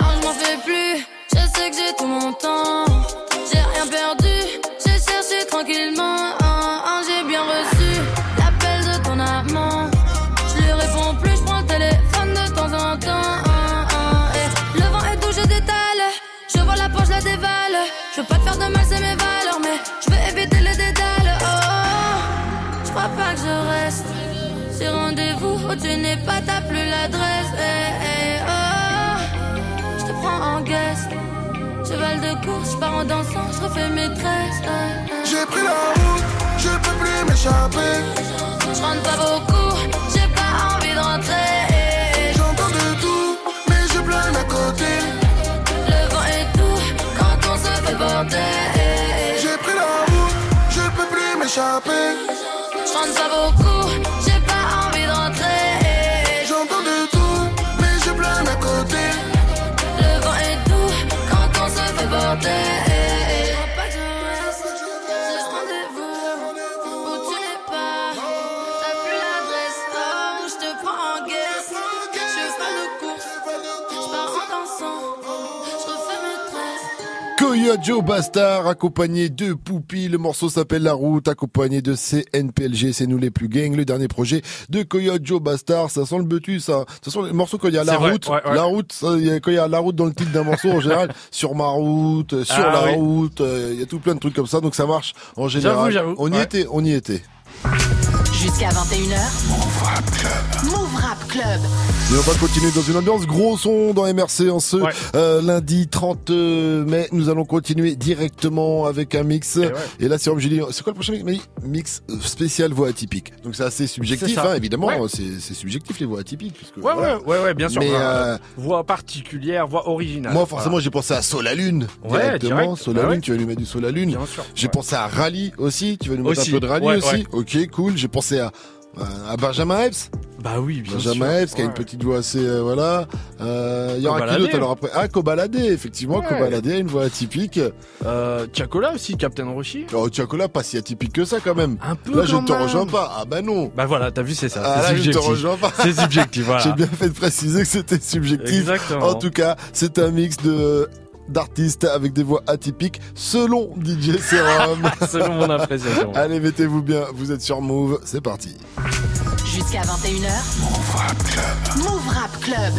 Non, je m'en fais plus, je sais que j'ai tout mon temps. J'ai rien perdu, j'ai cherché tranquillement. J'ai rendez-vous où tu n'es pas, t'as plus l'adresse. Eh, eh, oh, oh. Je te prends en guest. Cheval de course, je pars en dansant, je refais mes tresses. eh. J'ai pris la route, je peux plus m'échapper. Je rentre pas beaucoup, j'ai pas envie de rentrer. J'entends de tout, mais je plane à côté. Le vent est doux quand on se fait porter. J'ai pris la route, je peux plus m'échapper. Je rentre pas beaucoup, Coyote Joe Bastard, accompagné de Poupie. Le morceau s'appelle La Route, accompagné de CNPLG. C'est nous les plus gangs. Le dernier projet de Coyote Joe Bastard. Ça sent le betu, ça. De toute façon, les morceaux, quand il y a La vrai, Route, ouais, ouais. La Route, ça, il y a- quand il y a La Route dans le titre d'un morceau, en général, sur ma route, sur Ah la oui. route, euh, il y a tout plein de trucs comme ça. Donc ça marche en général. j'avoue, On y ouais. était, on y était. Jusqu'à 21h. Move Rap Club. Move Rap Club. Et on va continuer dans une ambiance gros son dans MRC en ce euh, lundi 30 mai. Nous allons continuer directement avec un mix. Et, là, c'est comme dit, c'est quoi le prochain mix Mix euh, spécial voix atypique? Donc c'est assez subjectif, hein, évidemment. Ouais. C'est c'est subjectif les voix atypiques. Puisque, Ouais, voilà. ouais, ouais, ouais, bien sûr. Mais, Voix- euh, voix particulière, voix originale. moi, forcément, Voilà. j'ai pensé à Sol à Lune. Ouais, directement. direct. Sol à Bah Lune, ouais. tu vas nous mettre du Sol à Lune. Bien sûr. J'ai pensé à Rally aussi. Tu vas nous mettre Aussi. un peu de Rally Ouais, aussi. ouais. Ok, cool. J'ai pensé à, à Benjamin Epps. Bah oui, bien Benjamin sûr. Epps qui a une petite voix assez euh, voilà. Euh, Il y aura qui d'autre alors après? Ah Kobalade effectivement Ouais. Kobalade une voix atypique. Euh, Tiakola aussi, Captain Roshi. Oh Tiakola pas si atypique que ça quand même. Un peu Là je ne te rejoins pas. Ah bah non. Bah voilà, t'as vu, c'est ça. Ah, là, je te rejoins pas. C'est subjectif, voilà. J'ai bien fait de préciser que c'était subjectif. Exactement. En tout cas, c'est un mix de d'artistes avec des voix atypiques selon DJ Serum. Selon mon appréciation. Allez, mettez-vous bien, vous êtes sur Move, c'est parti. Jusqu'à 21h. Move Rap Club. Move Rap Club.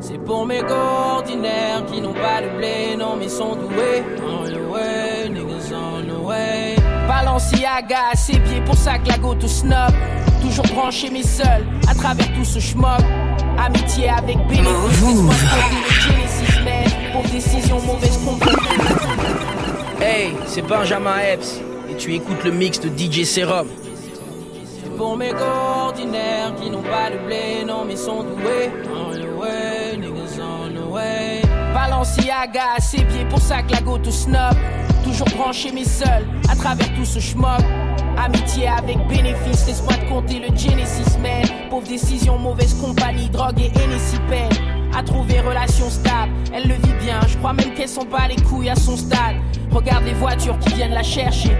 C'est pour mes ordinaires qui n'ont pas de blé, non mais sont doués. On the way, niggas on the way. Balenciaga à ses pieds, pour ça que la goutte au snob. Toujours branché mais seul, à travers tout ce schmock. Amitié avec bénéfice, man. Pour décision mauvaise. Hey, c'est Benjamin Epps, et tu écoutes le mix de DJ Serum. C'est pour mes gars ordinaires qui n'ont pas de blé, non mais sont doués. On the way, niggas on the way. Balenciaga à ses pieds, pour ça que la goutte au snob. Toujours branché mais seul, à travers tout ce schmock. Amitié avec bénéfice, laisse-moi te compter le Genesis man. Pauvre décision, mauvaise compagnie, drogue et peine. À trouver relation stable, elle le vit bien. Je crois même qu'elle s'en bat les couilles à son stade. Regarde les voitures qui viennent la chercher.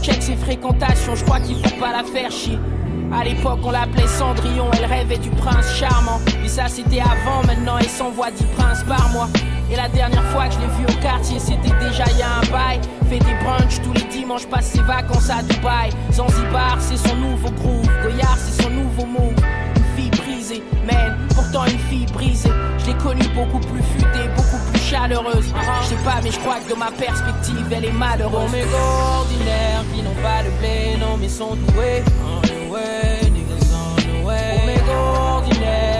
Check ses fréquentations, je crois qu'il faut pas la faire chier. À l'époque, on l'appelait Cendrillon, elle rêvait du prince charmant. Mais ça, c'était avant, maintenant, elle s'envoie 10 princes par mois. Et la dernière fois que je l'ai vue au quartier, c'était déjà il y a un bail. Fait des brunchs tous les dimanches, passe ses vacances à Dubaï. Zanzibar, c'est son nouveau groove. Goyard, c'est son nouveau move. Une fille brisée, man, pourtant une fille brisée. Je l'ai connue beaucoup plus futée, beaucoup plus chaleureuse. Je sais pas, mais je crois que de ma perspective, elle est malheureuse. Pour mes ordinaires qui n'ont pas de blé, non, mais sont doués. On the way, niggas on the way. Pour mes gars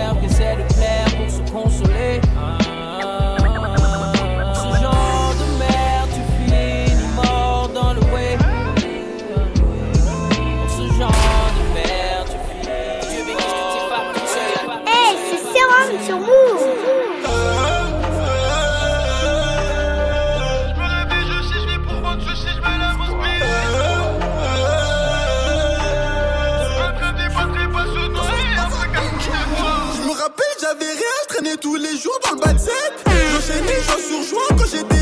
séjour dans le bad set. J'enchaînais joie sur joie quand j'étais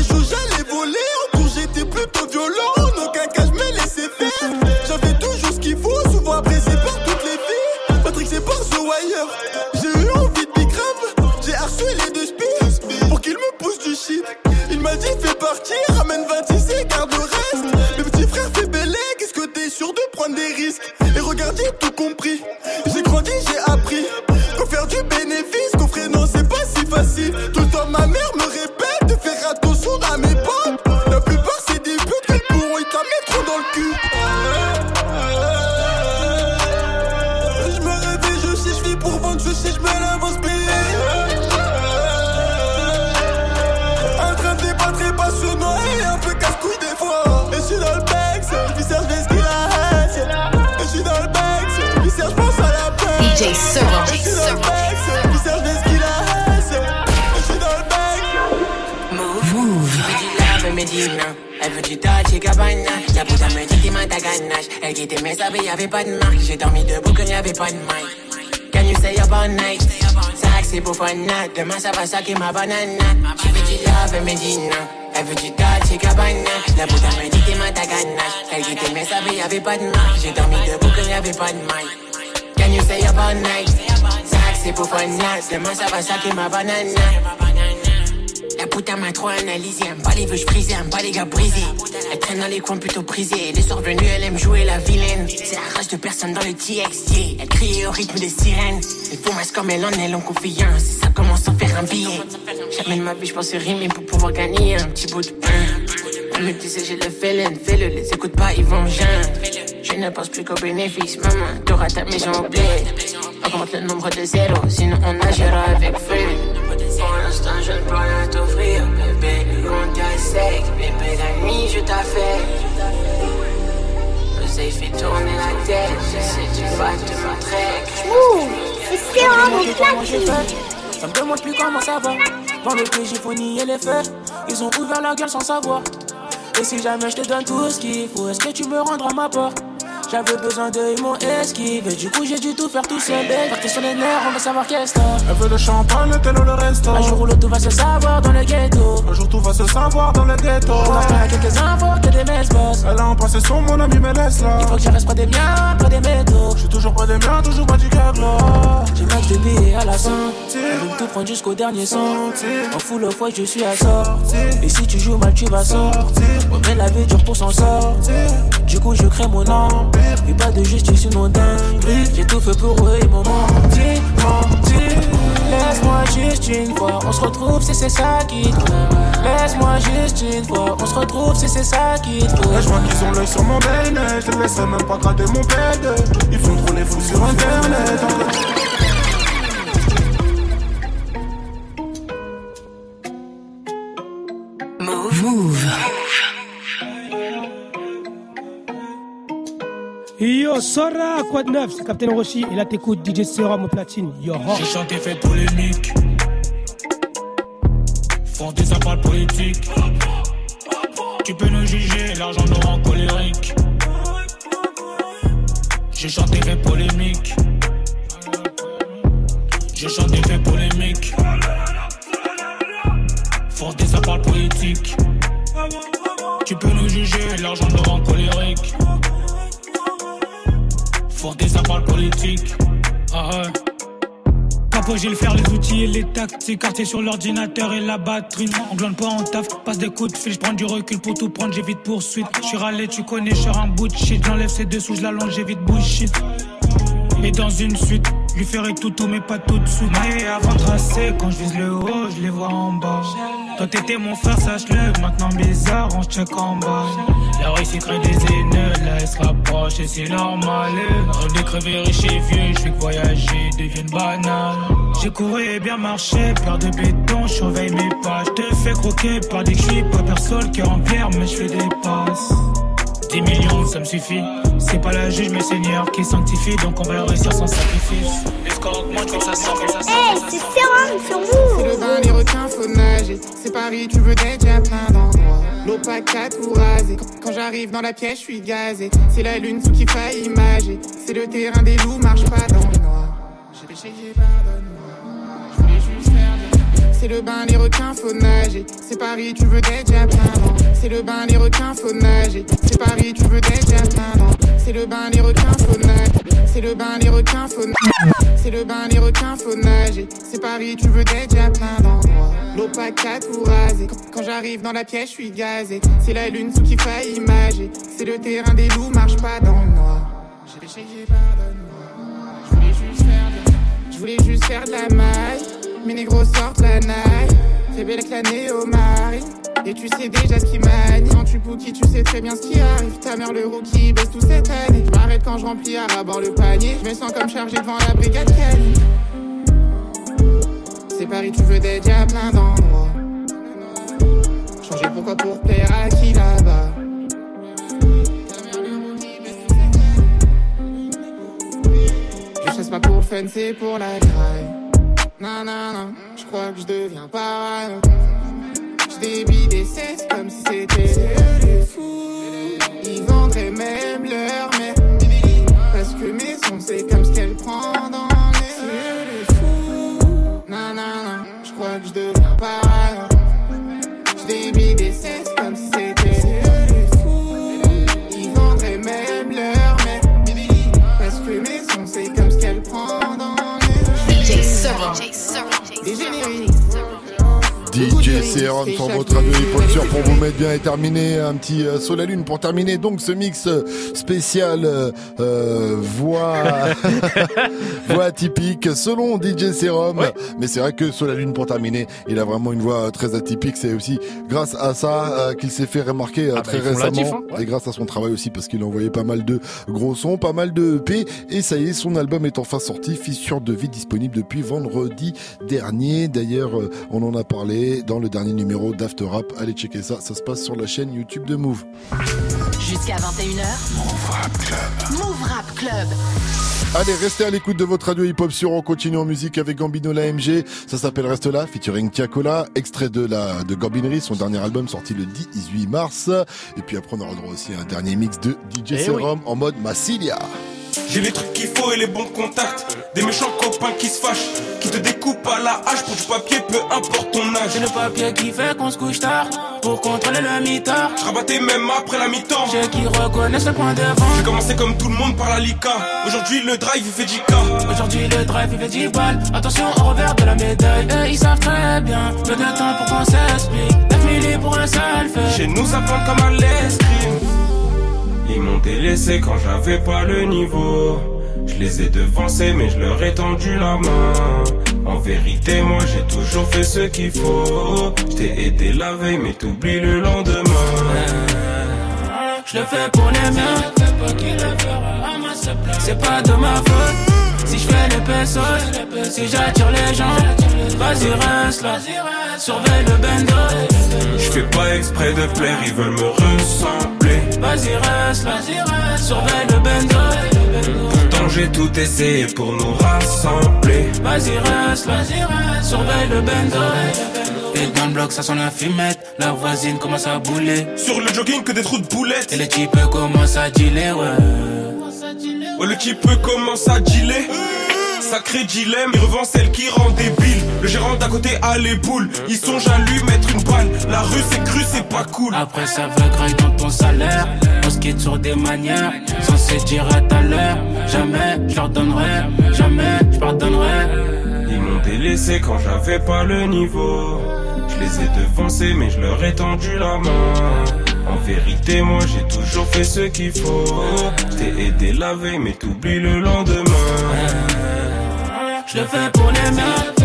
Medina. Elle veut du Dolce Gabbana. La puta me dit qu'il m'a ta. Elle quittait mes habits, y'avait pas de marque. J'ai dormi debout quand y'avait pas de mic. Can you stay up all night? Sac, c'est pour fun. Demain, ça va saquer ma banane. J'ai veut du love, Medina. Elle veut du Dolce Gabbana. La puta me dit qu'il m'a ta ganache. Elle quittait mes habits, y'avait pas de marque. J'ai dormi debout quand y'avait pas de mic. Can you stay up all night? Sac, c'est pour fun. Demain, ça va saquer ma banane. La putain m'a trop analysé, aime pas les vœux frisés, aime pas les gars brisés. Elle traîne dans les coins plutôt brisés, les soirs venus elle aime jouer la vilaine. C'est la rage de personne dans le TXT, elle crie au rythme des sirènes. Les faux comme elle en elle ont confiance, ça commence à faire un billet. Jamais ma vie je pensais rimer pour pouvoir gagner un petit bout de pain. Elle me disait j'ai le félin, fais-le, les écoute pas, ils vont geindre. Je ne pense plus qu'au bénéfice, maman, t'auras ta maison au bled. Augmente le nombre de zéros, sinon on agira avec feu. Pour l'instant, je ne peux rien t'offrir, bébé. Quand t'es sec, bébé, la nuit, je t'affais. L'oseille fait tourner la tête, je sais, tu vas te montrer. Ouh, c'est fait Ça me demande plus comment ça va. Dans le pays, j'ai fourni les faits. Ils ont ouvert la gueule sans savoir. Et si jamais je te donne tout ce qu'il faut, est-ce que tu me rendras ma porte? J'avais besoin de ils m'ont esquivé. Du coup, j'ai dû tout faire tout seul. Partir sur les nerfs, on va savoir qu'est-ce que Elle veut le champagne, le tel ou le resto. Un jour où le tout va se savoir dans le ghetto. Un jour tout va se savoir dans le ghetto. Pour l'instant, y'a quelques infos que des messes boss. Elle a embrassé son mon ami, mais laisse là. Il faut que je reste près des miens, près des métaux. Je suis toujours pas des miens, toujours pas du là. J'ai max de billets à la santé. Elle veut me tout prendre jusqu'au dernier sang. En full au foie, je suis à sortir. Et si tu joues mal, tu vas sortir. Ouais, mais la vie dure pour s'en sortir. Du coup, je crée mon empire. Et pas de justice, sinon dinguerie. J'ai tout fait pour eux, ils m'ont menti, menti. Laisse-moi juste une fois, on se retrouve si c'est ça qui te faut. Laisse-moi juste une fois, on se retrouve si c'est ça qui te. Là, je vois qu'ils ont l'œil sur mon bénet. Je les laisse même pas gratter mon bed. Ils font trop les fous sur internet. Sora, quoi de neuf C'est Captain Roshi et là t'écoutes DJ Serum au platine. Yo. J'ai chanté fait polémique. Font des appels politiques. Tu peux nous juger, l'argent nous rend colérique. J'ai chanté fait polémique. J'ai chanté fait polémique. Font des appels politiques. Tu peux nous juger, l'argent nous rend colérique. Font des appels politiques. Ah ouais. Capo, j'ai le fer, les outils et les tactiques. Quartier sur l'ordinateur et la batterie. On glande pas en taf, passe des coups de fil. J'prends du recul pour tout prendre, j'évite poursuite. J'suis râlé, tu connais, j'suis un bout de shit. J'enlève ses dessous, j'allonge, j'évite bullshit. Et dans une suite, lui ferai tout, tout, mais pas tout de suite. Mais avant de tracer, quand je vise le haut, je les vois en bas. Toi t'étais mon frère, sache-le. Maintenant bizarre, on check en bas. La réussite crée des haineux, là elle se rapproche et c'est normal. On est crevé riche et vieux, je fais que voyager devienne banal. J'ai couru et bien marché, peur de béton, je mes pas. Je te fais croquer par des cuits, pas personne qui en pierre, mais je fais des passes. 10 millions, ça me suffit. C'est pas la juge, mais Seigneur qui sanctifie, donc on va le réussir sans sacrifice. Les scores augmentent comme ça sent, comme ça sent. Eh, c'est Serum sur C'est le bain, les requins, faut nager. C'est Paris, tu veux d'être, y'a plein d'endroits. L'eau pas qu'à tout raser. Quand, quand j'arrive dans la pièce, je suis gazé. C'est la lune sous qui faille imager. C'est le terrain des loups, marche pas dans le noir. J'ai péché, pardonne-moi. C'est le bain, les requins, faut nager. C'est Paris, tu veux y'a plein d'endroits. C'est le bain, les requins, faut nager. C'est Paris, tu veux y'a plein d'endroits. C'est le bain, les requins, faut nager. C'est le bain, les requins, faut nager. C'est le bain, les requins, faut nager. C'est Paris, tu veux y'a plein d'endroits. L'eau pas tout raser. Quand, j'arrive dans la pièce, je suis gazé. C'est la lune sous qui faille imager. C'est le terrain des loups, marche pas dans le noir. J'ai péché, pardonne-moi. Je voulais juste faire de, je voulais juste faire de la maille. Mes négros sortent la naille. Fais belle avec la néo-marine. Et tu sais déjà ce qui manie. Quand tu bouquilles, tu sais très bien ce qui arrive. Ta mère, le rookie, baisse tout cette année. Je m'arrête quand je remplis à rabord le panier. Je me sens comme chargé devant la brigade. C'est Paris, tu veux d'être, y'a plein d'endroits. Changer pourquoi pour plaire à qui là-bas? Je chasse pas pour le fun, c'est pour la graille. Non, je crois que je deviens parano. Je débite des cesses comme si c'était des fous. Ils vendraient même leur mère. Parce que mes sons, c'est comme ce qu'elle prend DJ Serum sur votre radio hip sûr pour vous mettre bien et terminer un petit euh, Sol la Lune pour terminer. Donc ce mix euh, spécial euh, euh, voix voix atypique selon DJ Serum. Mais c'est vrai que Sol la Lune pour terminer il a vraiment une voix très atypique. C'est aussi grâce à ça euh, qu'il s'est fait remarquer euh, Ah bah, très récemment. hein. et grâce à son travail aussi parce qu'il a envoyé pas mal de gros sons pas mal de EP et ça y est son album est enfin sorti Fissure de vie disponible depuis vendredi dernier. D'ailleurs euh, on en a parlé dans le dernier numéro d'After Rap. Allez checker ça, ça se passe sur la chaîne YouTube de Move. Jusqu'à 21h. Move Rap Club. Move Rap Club. Allez, restez à l'écoute de votre radio hip-hop sur On continue en musique avec Gambino l'AMG. Ça s'appelle Reste là, featuring Tiakola, extrait de la de Gambinerie, son dernier album sorti le 18 mars. Et puis après, on aura droit aussi à un dernier mix de DJ Eh Serum en mode Massilia. J'ai les trucs qu'il faut et les bons contacts. Des méchants copains qui se fâchent, qui te découpent à la hache pour du papier, peu importe ton âge. C'est le papier qui fait qu'on se couche tard pour contrôler le mitard. Je rabattais même après la mi-temps. Ceux qui reconnaissent le point de vente. J'ai commencé comme tout le monde par la Lika. Aujourd'hui, le drive, il fait 10K. Aujourd'hui le drive il fait 10 balles Attention au revers de la médaille Eux ils savent très bien Peu de temps pour qu'on s'explique 9 milli pour un seul fait Chez nous, ça plante comme à l'escrime. Ils m'ont délaissé quand j'avais pas le niveau. Je les ai devancés, mais je leur ai tendu la main. En vérité, moi j'ai toujours fait ce qu'il faut. Je t'ai aidé la veille, mais t'oublies le lendemain. Je le fais pour les miens C'est pas de ma faute Si je fais les pesos Si j'attire les gens Vas-y reste là Surveille le bendo Je fais pas exprès de plaire, ils veulent me ressembler. Vas-y reste là. Surveille le bendo Pourtant j'ai tout essayé pour nous rassembler. Vas-y reste là. Surveille le bendo Et dans le bloc ça sent la fumette. La voisine commence à bouler. Sur le jogging que des trous de boulettes. Et les types commencent à dealer ouais. Ouais, le type commence à dealer. Sacré dilemme, il revend celle qui rend débile. Le gérant d'à côté a les boules. Ils songent à lui mettre une balle. La rue c'est cru, c'est pas cool. Après ça veut graille dans ton salaire On se quitte sur des manières Sans se dire à ta l'heure Jamais je leur donnerai Jamais je pardonnerai Ils m'ont délaissé quand j'avais pas le niveau. Je les ai devancés, mais je leur ai tendu la main. En vérité, moi j'ai toujours fait ce qu'il faut. Je t'ai aidé la veille, mais t'oublies le lendemain. Je le fais pour les miens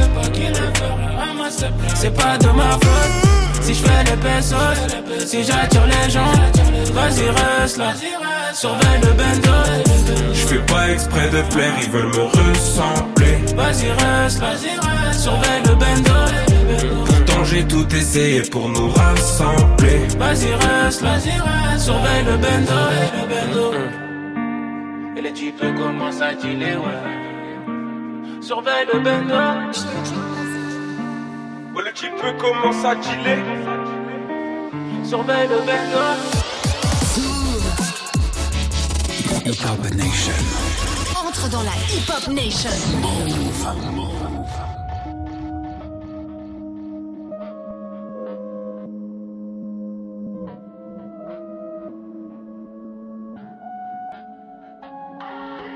C'est pas de ma faute. Si je fais les pesos Si j'attire les gens Vas-y reste là. Surveille le bendo. Je fais pas exprès de plaire, ils veulent me ressembler. Vas-y reste là. Surveille le bendo. Pourtant j'ai tout essayé pour nous rassembler. Vas-y reste là. Surveille le bendo. Et les types commencent à dealer ouais Surveille le bendo Ouais, le type commence à dealer. Surveille le bendo Hip Hop Nation. Entre dans la Hip Hop Nation.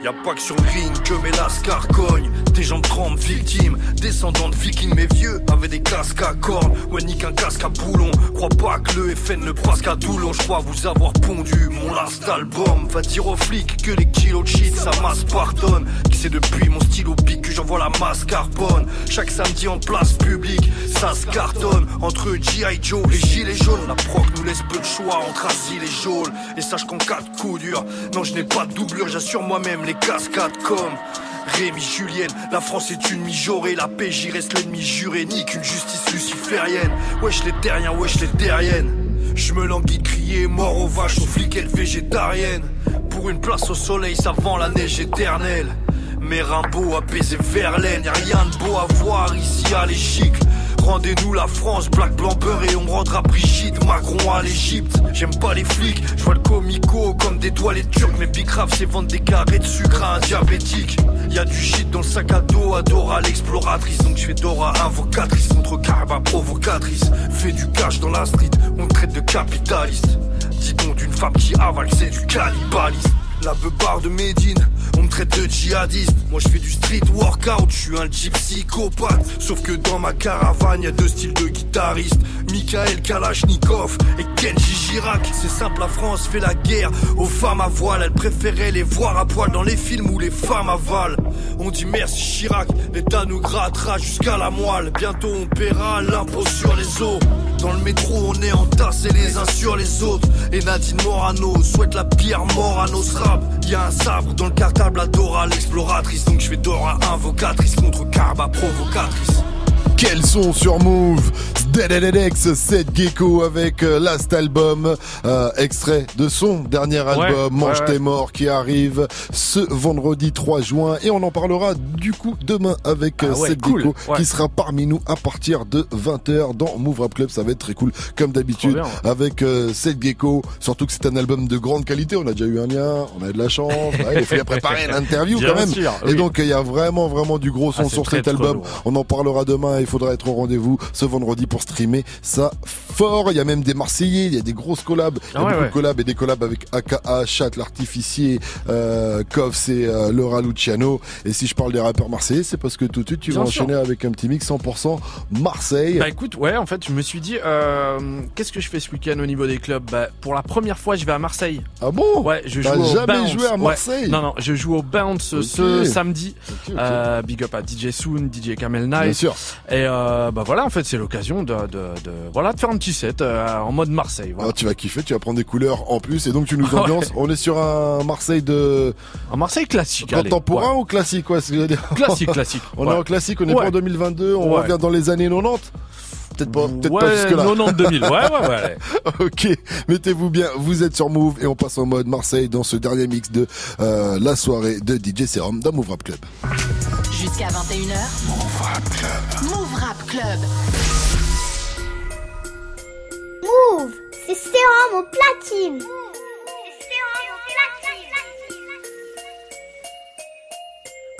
Y a pas que sur le ring que mes lascars cognent. Tes jambes tremblent, victimes, descendants de vikings, mes vieux avaient des casques à cornes. Ouais, nique un casque à boulon. Crois pas que le FN ne passe qu'à Toulon. Je crois vous avoir pondu mon last album. Va dire aux flics que les kilos de shit, ça masse pardonne. Qui c'est depuis mon stylo pique que j'envoie la masse carbone. Chaque samedi en place publique, ça se cartonne. Entre G.I. Joe, les gilets jaunes, la proc nous laisse peu de choix entre asile et jaune. Et sache qu'en cas de coup dur, non, je n'ai pas de doublure, j'assure moi-même les cascades comme. Rémi Julienne, la France est une mijaurée, la PJ reste l'ennemi juré, ni qu'une justice luciférienne. Wesh les terriens, wesh les terriennes. Je me languis de crier mort aux vaches, aux flics et le végétarienne. Pour une place au soleil, ça vend la neige éternelle. Mais Rimbaud a baisé Verlaine, y'a rien de beau à voir ici à l'Égypte. Rendez-nous la France, black, blanc, beurre et on rendra Brigitte, Macron à l'Égypte. J'aime pas les flics, je vois le comico comme des toilettes turcs. Mais Big Rap c'est vendre des carrés de sucre à un diabétique. Y a du shit dans le sac à dos, Adora l'exploratrice. Donc je fais Dora invocatrice contre Carba provocatrice. Fais du cash dans la street, on te traite de capitaliste. Dis donc d'une femme qui avale, c'est du cannibalisme. La beubare de Médine, on me traite de djihadiste. Moi je fais du street workout, je suis un psychopathe. Sauf que dans ma caravane, y a deux styles de guitaristes. Michael Kalachnikov et Kenji Girac. C'est simple, la France fait la guerre aux femmes à voile. Elle préférait les voir à poil dans les films où les femmes avalent. On dit merci Chirac, l'État nous grattera jusqu'à la moelle. Bientôt on paiera l'impôt sur les eaux. Dans le métro, on est entassés les uns sur les autres. Et Nadine Morano souhaite la pire mort à nos rap. Y a un sabre dans le cartable à Dora l'exploratrice. Donc je fais Dora invocatrice contre Carba provocatrice. Quels sont sur Move DDDX, 7 Gecko avec euh, Last Album, euh, extrait de son dernier album, Mange ouais, tes ouais. morts, qui arrive ce vendredi 3 juin. Et on en parlera du coup demain avec euh, Ah ouais, 7 cool. Gecko, Ouais. qui sera parmi nous à partir de 20h dans Move Rap Club. Ça va être très cool, comme d'habitude, avec euh, 7 Gecko. Surtout que c'est un album de grande qualité. On a déjà eu un lien, on a de la chance. Ouais, il faut bien préparer l'interview quand même. sûr, Et oui. donc, il y a vraiment, vraiment du gros son Ah, sur très, cet album. lourd. On en parlera demain. Il faudra être au rendez-vous ce vendredi pour streamer ça fort. Il y a même des Marseillais, il y a des grosses collabs. Il y a ouais, beaucoup ouais. de collabs et des collabs avec AKA, Chat, l'artificier, euh, Koffs et euh, Laura Luciano. Et si je parle des rappeurs marseillais, c'est parce que tout de suite tu Bien vas sûr. enchaîner avec un petit mix 100% Marseille. Bah écoute, ouais, en fait, je me suis dit, euh, qu'est-ce que je fais ce week-end au niveau des clubs? Bah, pour la première fois, je vais à Marseille. Ah bon? Ouais, je joue au jamais Bounce. joué à Ouais. Marseille? Non, non, je joue au Bounce ce samedi. Euh, big up à DJ Soon, DJ Kamel Night. Bien sûr. Et bah voilà, en fait, c'est l'occasion de, de, de- voilà, de faire un petit set euh, en mode Marseille. Voilà. Ah, tu vas kiffer, tu vas prendre des couleurs en plus et donc tu nous Ouais. ambiances. On est sur un Marseille de Un Marseille classique. allez. contemporain Ouais. ou classique ouais, que dire. Classique, classique. On ouais. est en classique, on est Ouais. pas en 2022, on Ouais. revient dans les années 90. Peut-être pas, peut-être pas Ouais, là. 90 2000. Ouais, ouais, ouais. ok, mettez-vous bien, vous êtes sur Move et on passe en mode Marseille dans ce dernier mix de euh, la soirée de DJ Serum dans Move Rap Club. Jusqu'à 21h. Move Rap Club. Move Rap Club. C'est sérum au platine.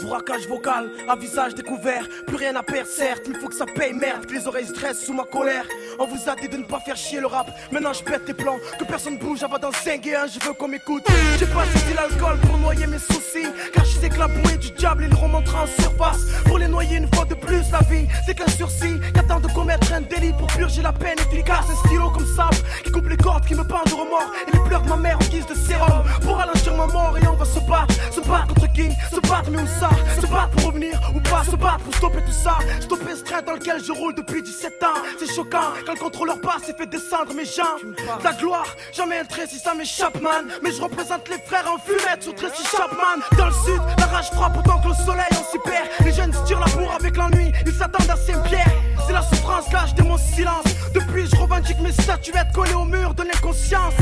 Braquage vocal, à visage découvert, plus rien à perdre certes, il faut que ça paye merde, que les oreilles stressent sous ma colère. On vous a dit de ne pas faire chier le rap, maintenant je pète tes plans, que personne bouge avant d'en 5 et 1, je veux qu'on m'écoute. J'ai pas choisi l'alcool pour noyer mes soucis, car je sais que la bouée du diable il remontera en surface. Pour les noyer une fois de plus, la vie c'est qu'un sursis, qu'attend de commettre un délit pour purger la peine efficace. Un stylo comme sable qui coupe les cordes, qui me pendent de remords, et les pleurs de ma mère en guise de sérum. Pour ralentir ma mort et on va se battre, se battre contre King, se battre mais où ça? Se battre pour revenir ou pas? Se battre pour stopper tout ça. Stopper ce train dans lequel je roule depuis 17 ans. C'est choquant quand le contrôleur passe et fait descendre mes De La gloire, jamais un trait si ça m'échappe man. Mais je représente les frères en fumette sur Tracy Chapman Dans le sud, la rage frappe autant que le soleil on s'y perd Les jeunes se tirent la bourre avec l'ennui, ils s'attendent à Saint-Pierre. C'est la souffrance là, je mon silence. Depuis je revendique mes statuettes collées au mur de l'inconscience.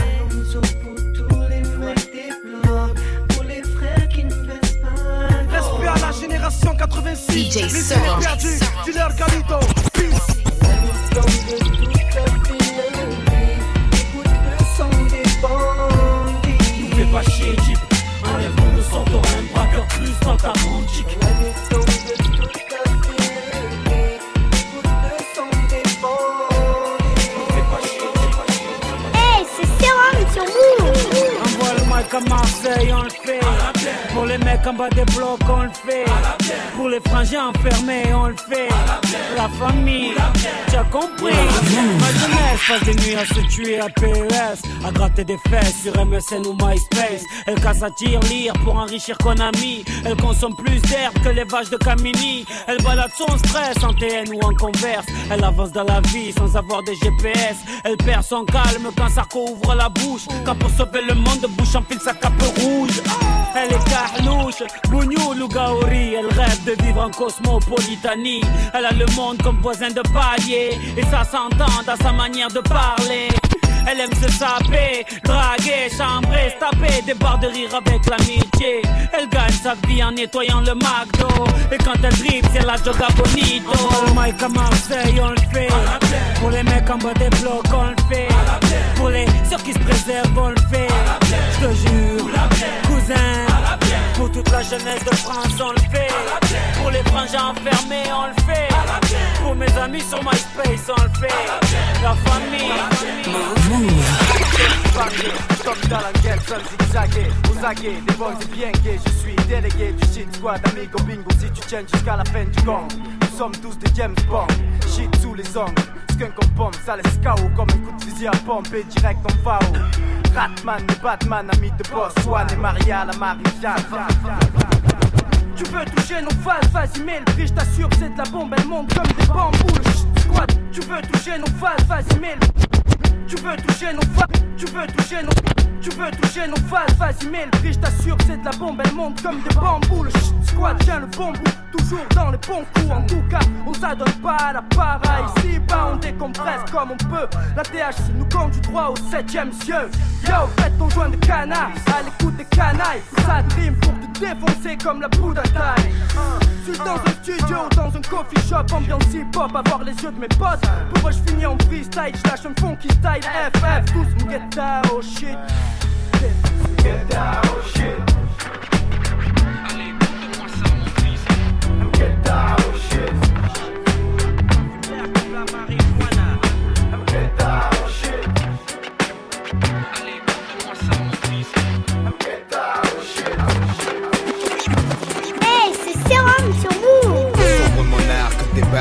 Respect à la génération 86 DJ perdues, dealer Calito Peace pas chier, Jeep. Enlève-nous le sang, t'auras un braqueur plus dans ta boutique. Marseille, on le fait. Pour les mecs en bas des blocs, on le fait. Pour les frangins enfermés, on le fait. La famille, tu as compris. Ma jeunesse passe des nuits à se tuer à PES, à gratter des fesses sur MSN ou MySpace. Elle casse à tir lire pour enrichir Konami. Elle consomme plus d'herbe que les vaches de Camini. Elle balade son stress en TN ou en converse. Elle avance dans la vie sans avoir des GPS. Elle perd son calme quand Sarko ouvre la bouche. Quand pour sauver le monde, bouche sa cape rouge. Elle est carlouche, bougnou, lougaori. Elle rêve de vivre en cosmopolitanie. Elle a le monde comme voisin de palier. Et ça s'entend dans sa manière de parler. Elle aime se saper, draguer, chambrer, se taper des barres de rire avec l'amitié. Elle gagne sa vie en nettoyant le McDo. Et quand elle drip, c'est la joga bonito. Le mic à Marseille, on le fait. Pour les mecs en bas des blocs, on le fait. Pour les ceux qui se préservent, on le fait. Te jure, cousin. Pour toute la jeunesse de France, on le fait. Pour les frangins enfermés, on le fait. Pour mes amis sur MySpace, on le fait. La famille. Comme dans la seul bien. Je suis délégué du shit squad, amigo bingo. Si tu tiens jusqu'à la fin du gang, nous sommes tous des James Bond. Shit sous les ongles, skunk en pomme, ça laisse KO comme un coup de fusil à pompe et direct en FAO. Ratman et Batman, ami de boss, Swan et Maria, la Marie-Jeanne. Tu veux toucher nos phases, vas-y mets le prix, je t'assure c'est de la bombe, elle monte comme des bambous, squad. Tu veux toucher nos phases, vas-y mets le tu veux toucher nos phases, tu veux toucher nos tu veux toucher nos phases, vas-y mets le prix, je t'assure c'est de la bombe, elle monte comme des bambous, le shit squad tient le bon bout, toujours dans les bons coups, en tout cas on s'adonne pas à la para, ici bas on décompresse comme on peut, la THC nous conduit droit au septième cieux, yo faites ton joint de canard, à l'écoute des canailles, ça dream pour te défoncer comme la poudre à taille, je suis dans un studio ou dans un coffee shop, ambiance hip-hop, avoir les yeux de mes potes, pour je finis en freestyle, je lâche un funky style, FF, tous get down, oh shit. Get oh shit. Get down, oh shit.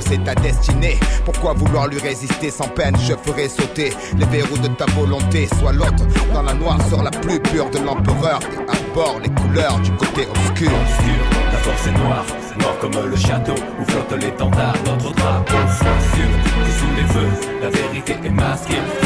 c'est ta destinée. Pourquoi vouloir lui résister sans peine? Je ferai sauter les verrous de ta volonté. Sois l'autre dans la noirceur la plus pure de l'empereur. À bord les couleurs du côté obscur. La force est noire, noire comme le château où flotte l'étendard, notre drapeau. Sois sûr sous les feux, la vérité est masquée.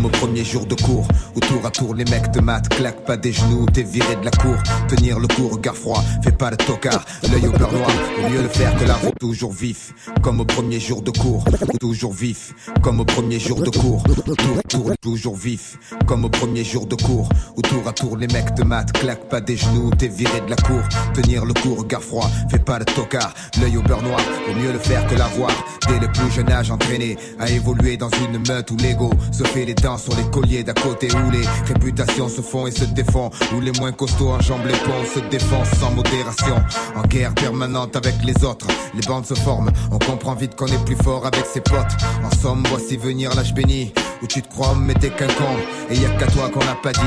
Comme au premier jour de cours, où tour à tour les mecs de maths claquent pas des genoux, t'es viré de la cour, tenir le coup, regard froid, fais pas le tocard, l'œil au beurre noir, vaut mieux le faire que la route toujours vif, comme au premier jour de cours, toujours vif, comme au premier jour de cours, tour à tour toujours vif, comme au premier jour de cours, où à tour les mecs de maths claquent pas des genoux, t'es viré de la cour, tenir le coup, regard froid, fais pas le tocard, l'œil au beurre noir, vaut mieux le faire que l'avoir, dès le plus jeune âge entraîné, à évoluer dans une meute où l'ego se fait les dents sur les colliers d'à côté, où les réputations se font et se défont, où les moins costauds enjambent les ponts, se défoncent sans modération, en guerre permanente avec les autres, les bandes se forment, on comprend vite qu'on est plus fort avec ses potes, en somme voici venir l'âge béni, où tu te crois mais t'es qu'un con. Et y a qu'à toi qu'on n'a pas dit.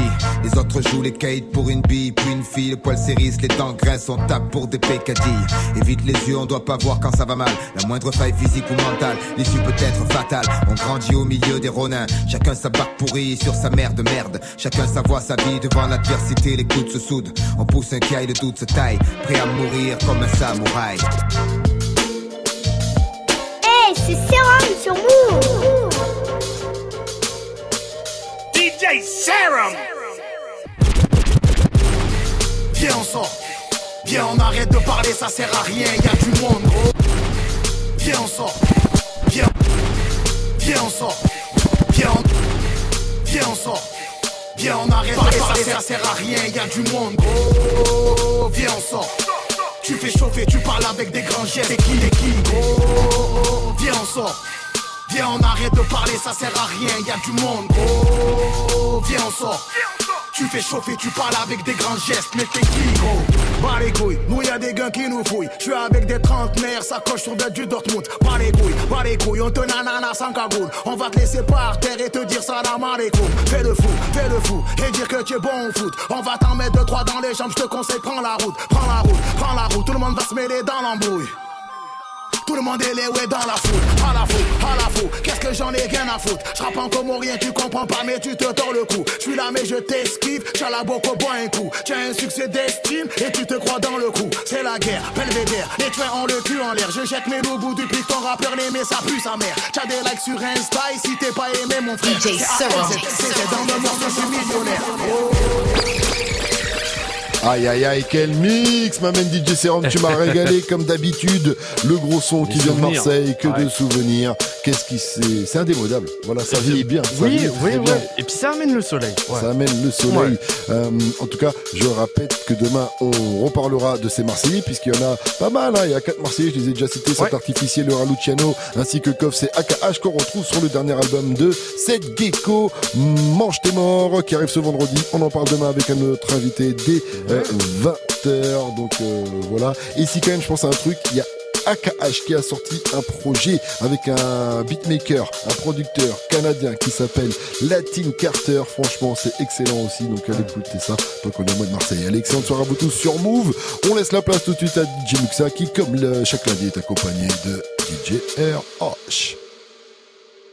Les autres jouent les kites pour une bille, puis une fille, le poil s'érisse, les dents grincent, on tape pour des pécadilles. Évite les yeux, on doit pas voir quand ça va mal. La moindre faille physique ou mentale, l'issue peut être fatale. On grandit au milieu des ronins, chacun sa barque pourrie sur sa mère de merde. Chacun sa voix, sa vie devant l'adversité, les coudes se soudent. On pousse un caille, le doute se taille, prêt à mourir comme un samouraï. Hey, c'est Serum sur Move. DJ Serum Viens on sort Viens on arrête de parler ça sert à rien Y'a du monde gros Viens on sort Viens Viens on sort Viens on sort. Viens on arrête. De parler ça sert, ça sert à rien Y'a du monde. Gros Viens on sort. Tu fais chauffer, tu parles avec des grands gestes. T'es qui, t'es qui? Gros Viens on sort. Viens on arrête de parler, ça sert à rien, y a du monde. Gros Viens on sort tu fais chauffer, tu parles avec des grands gestes, mais t'es qui gros? Pas les couilles, nous y des gars qui nous fouillent. Je suis avec des trentenaires, ça coche sur du Dortmund. Pas les couilles, pas les couilles, on te nanana sans cagoule. On va te laisser par terre et te dire salam alaikum. Fais le fou, fais le fou, et dire que tu es bon au foot. On va t'en mettre deux, trois dans les jambes, je te conseille, prends la route, prends la route, prends la route. Tout le monde va se mêler dans l'embrouille. Tout le monde est les ouais dans la foule, à la foule, à la foule. Qu'est-ce que j'en ai rien à foutre? Je rappe en comme rien, tu comprends pas, mais tu te tords le cou. Je suis là, mais je t'esquive. La boco, bois un coup. Tu as un succès d'estime et tu te crois dans le coup. C'est la guerre, belvédère. Les trains ont le cul en l'air. Je jette mes loups bout du pic, ton rappeur mais ça pue sa mère. T'as des likes sur Insta et si t'es pas aimé, mon frère. DJ C'est dans le monde, je suis millionnaire. Aïe aïe aïe, quel mix M'amène DJ Serum, tu m'as régalé comme d'habitude. Le gros son qui vient de souvenirs. Marseille, que de Ouais. souvenirs. Qu'est-ce qui c'est C'est indémodable. Voilà, ça vieillit bien. Ça Oui, vieillit oui, très oui. bien. Et puis ça amène le soleil. Ouais. Ça amène le soleil. Euh, en tout cas, je répète que demain, on reparlera de ces Marseillais, puisqu'il y en a pas mal. hein. Il y a quatre Marseillais, je les ai déjà cités, Saint Artificiel, le Luciano, ainsi que Koff, c'est AKH qu'on retrouve sur le dernier album de Seth Gecko, Mange tes morts, qui arrive ce vendredi. On en parle demain avec un autre invité dès euh, 20h. Donc euh, voilà. Et ici, quand même, je pense à un truc, il y a AKH qui a sorti un projet avec un beatmaker, un producteur canadien qui s'appelle Latin Carter. Franchement, c'est excellent aussi. Donc allez écouter ça tant qu'on est au mois de Marseille. Allez, excellente soirée à vous tous sur Move. On laisse la place tout de suite à DJ Muxa qui, comme le- chaque lundi, est accompagné de DJ RH.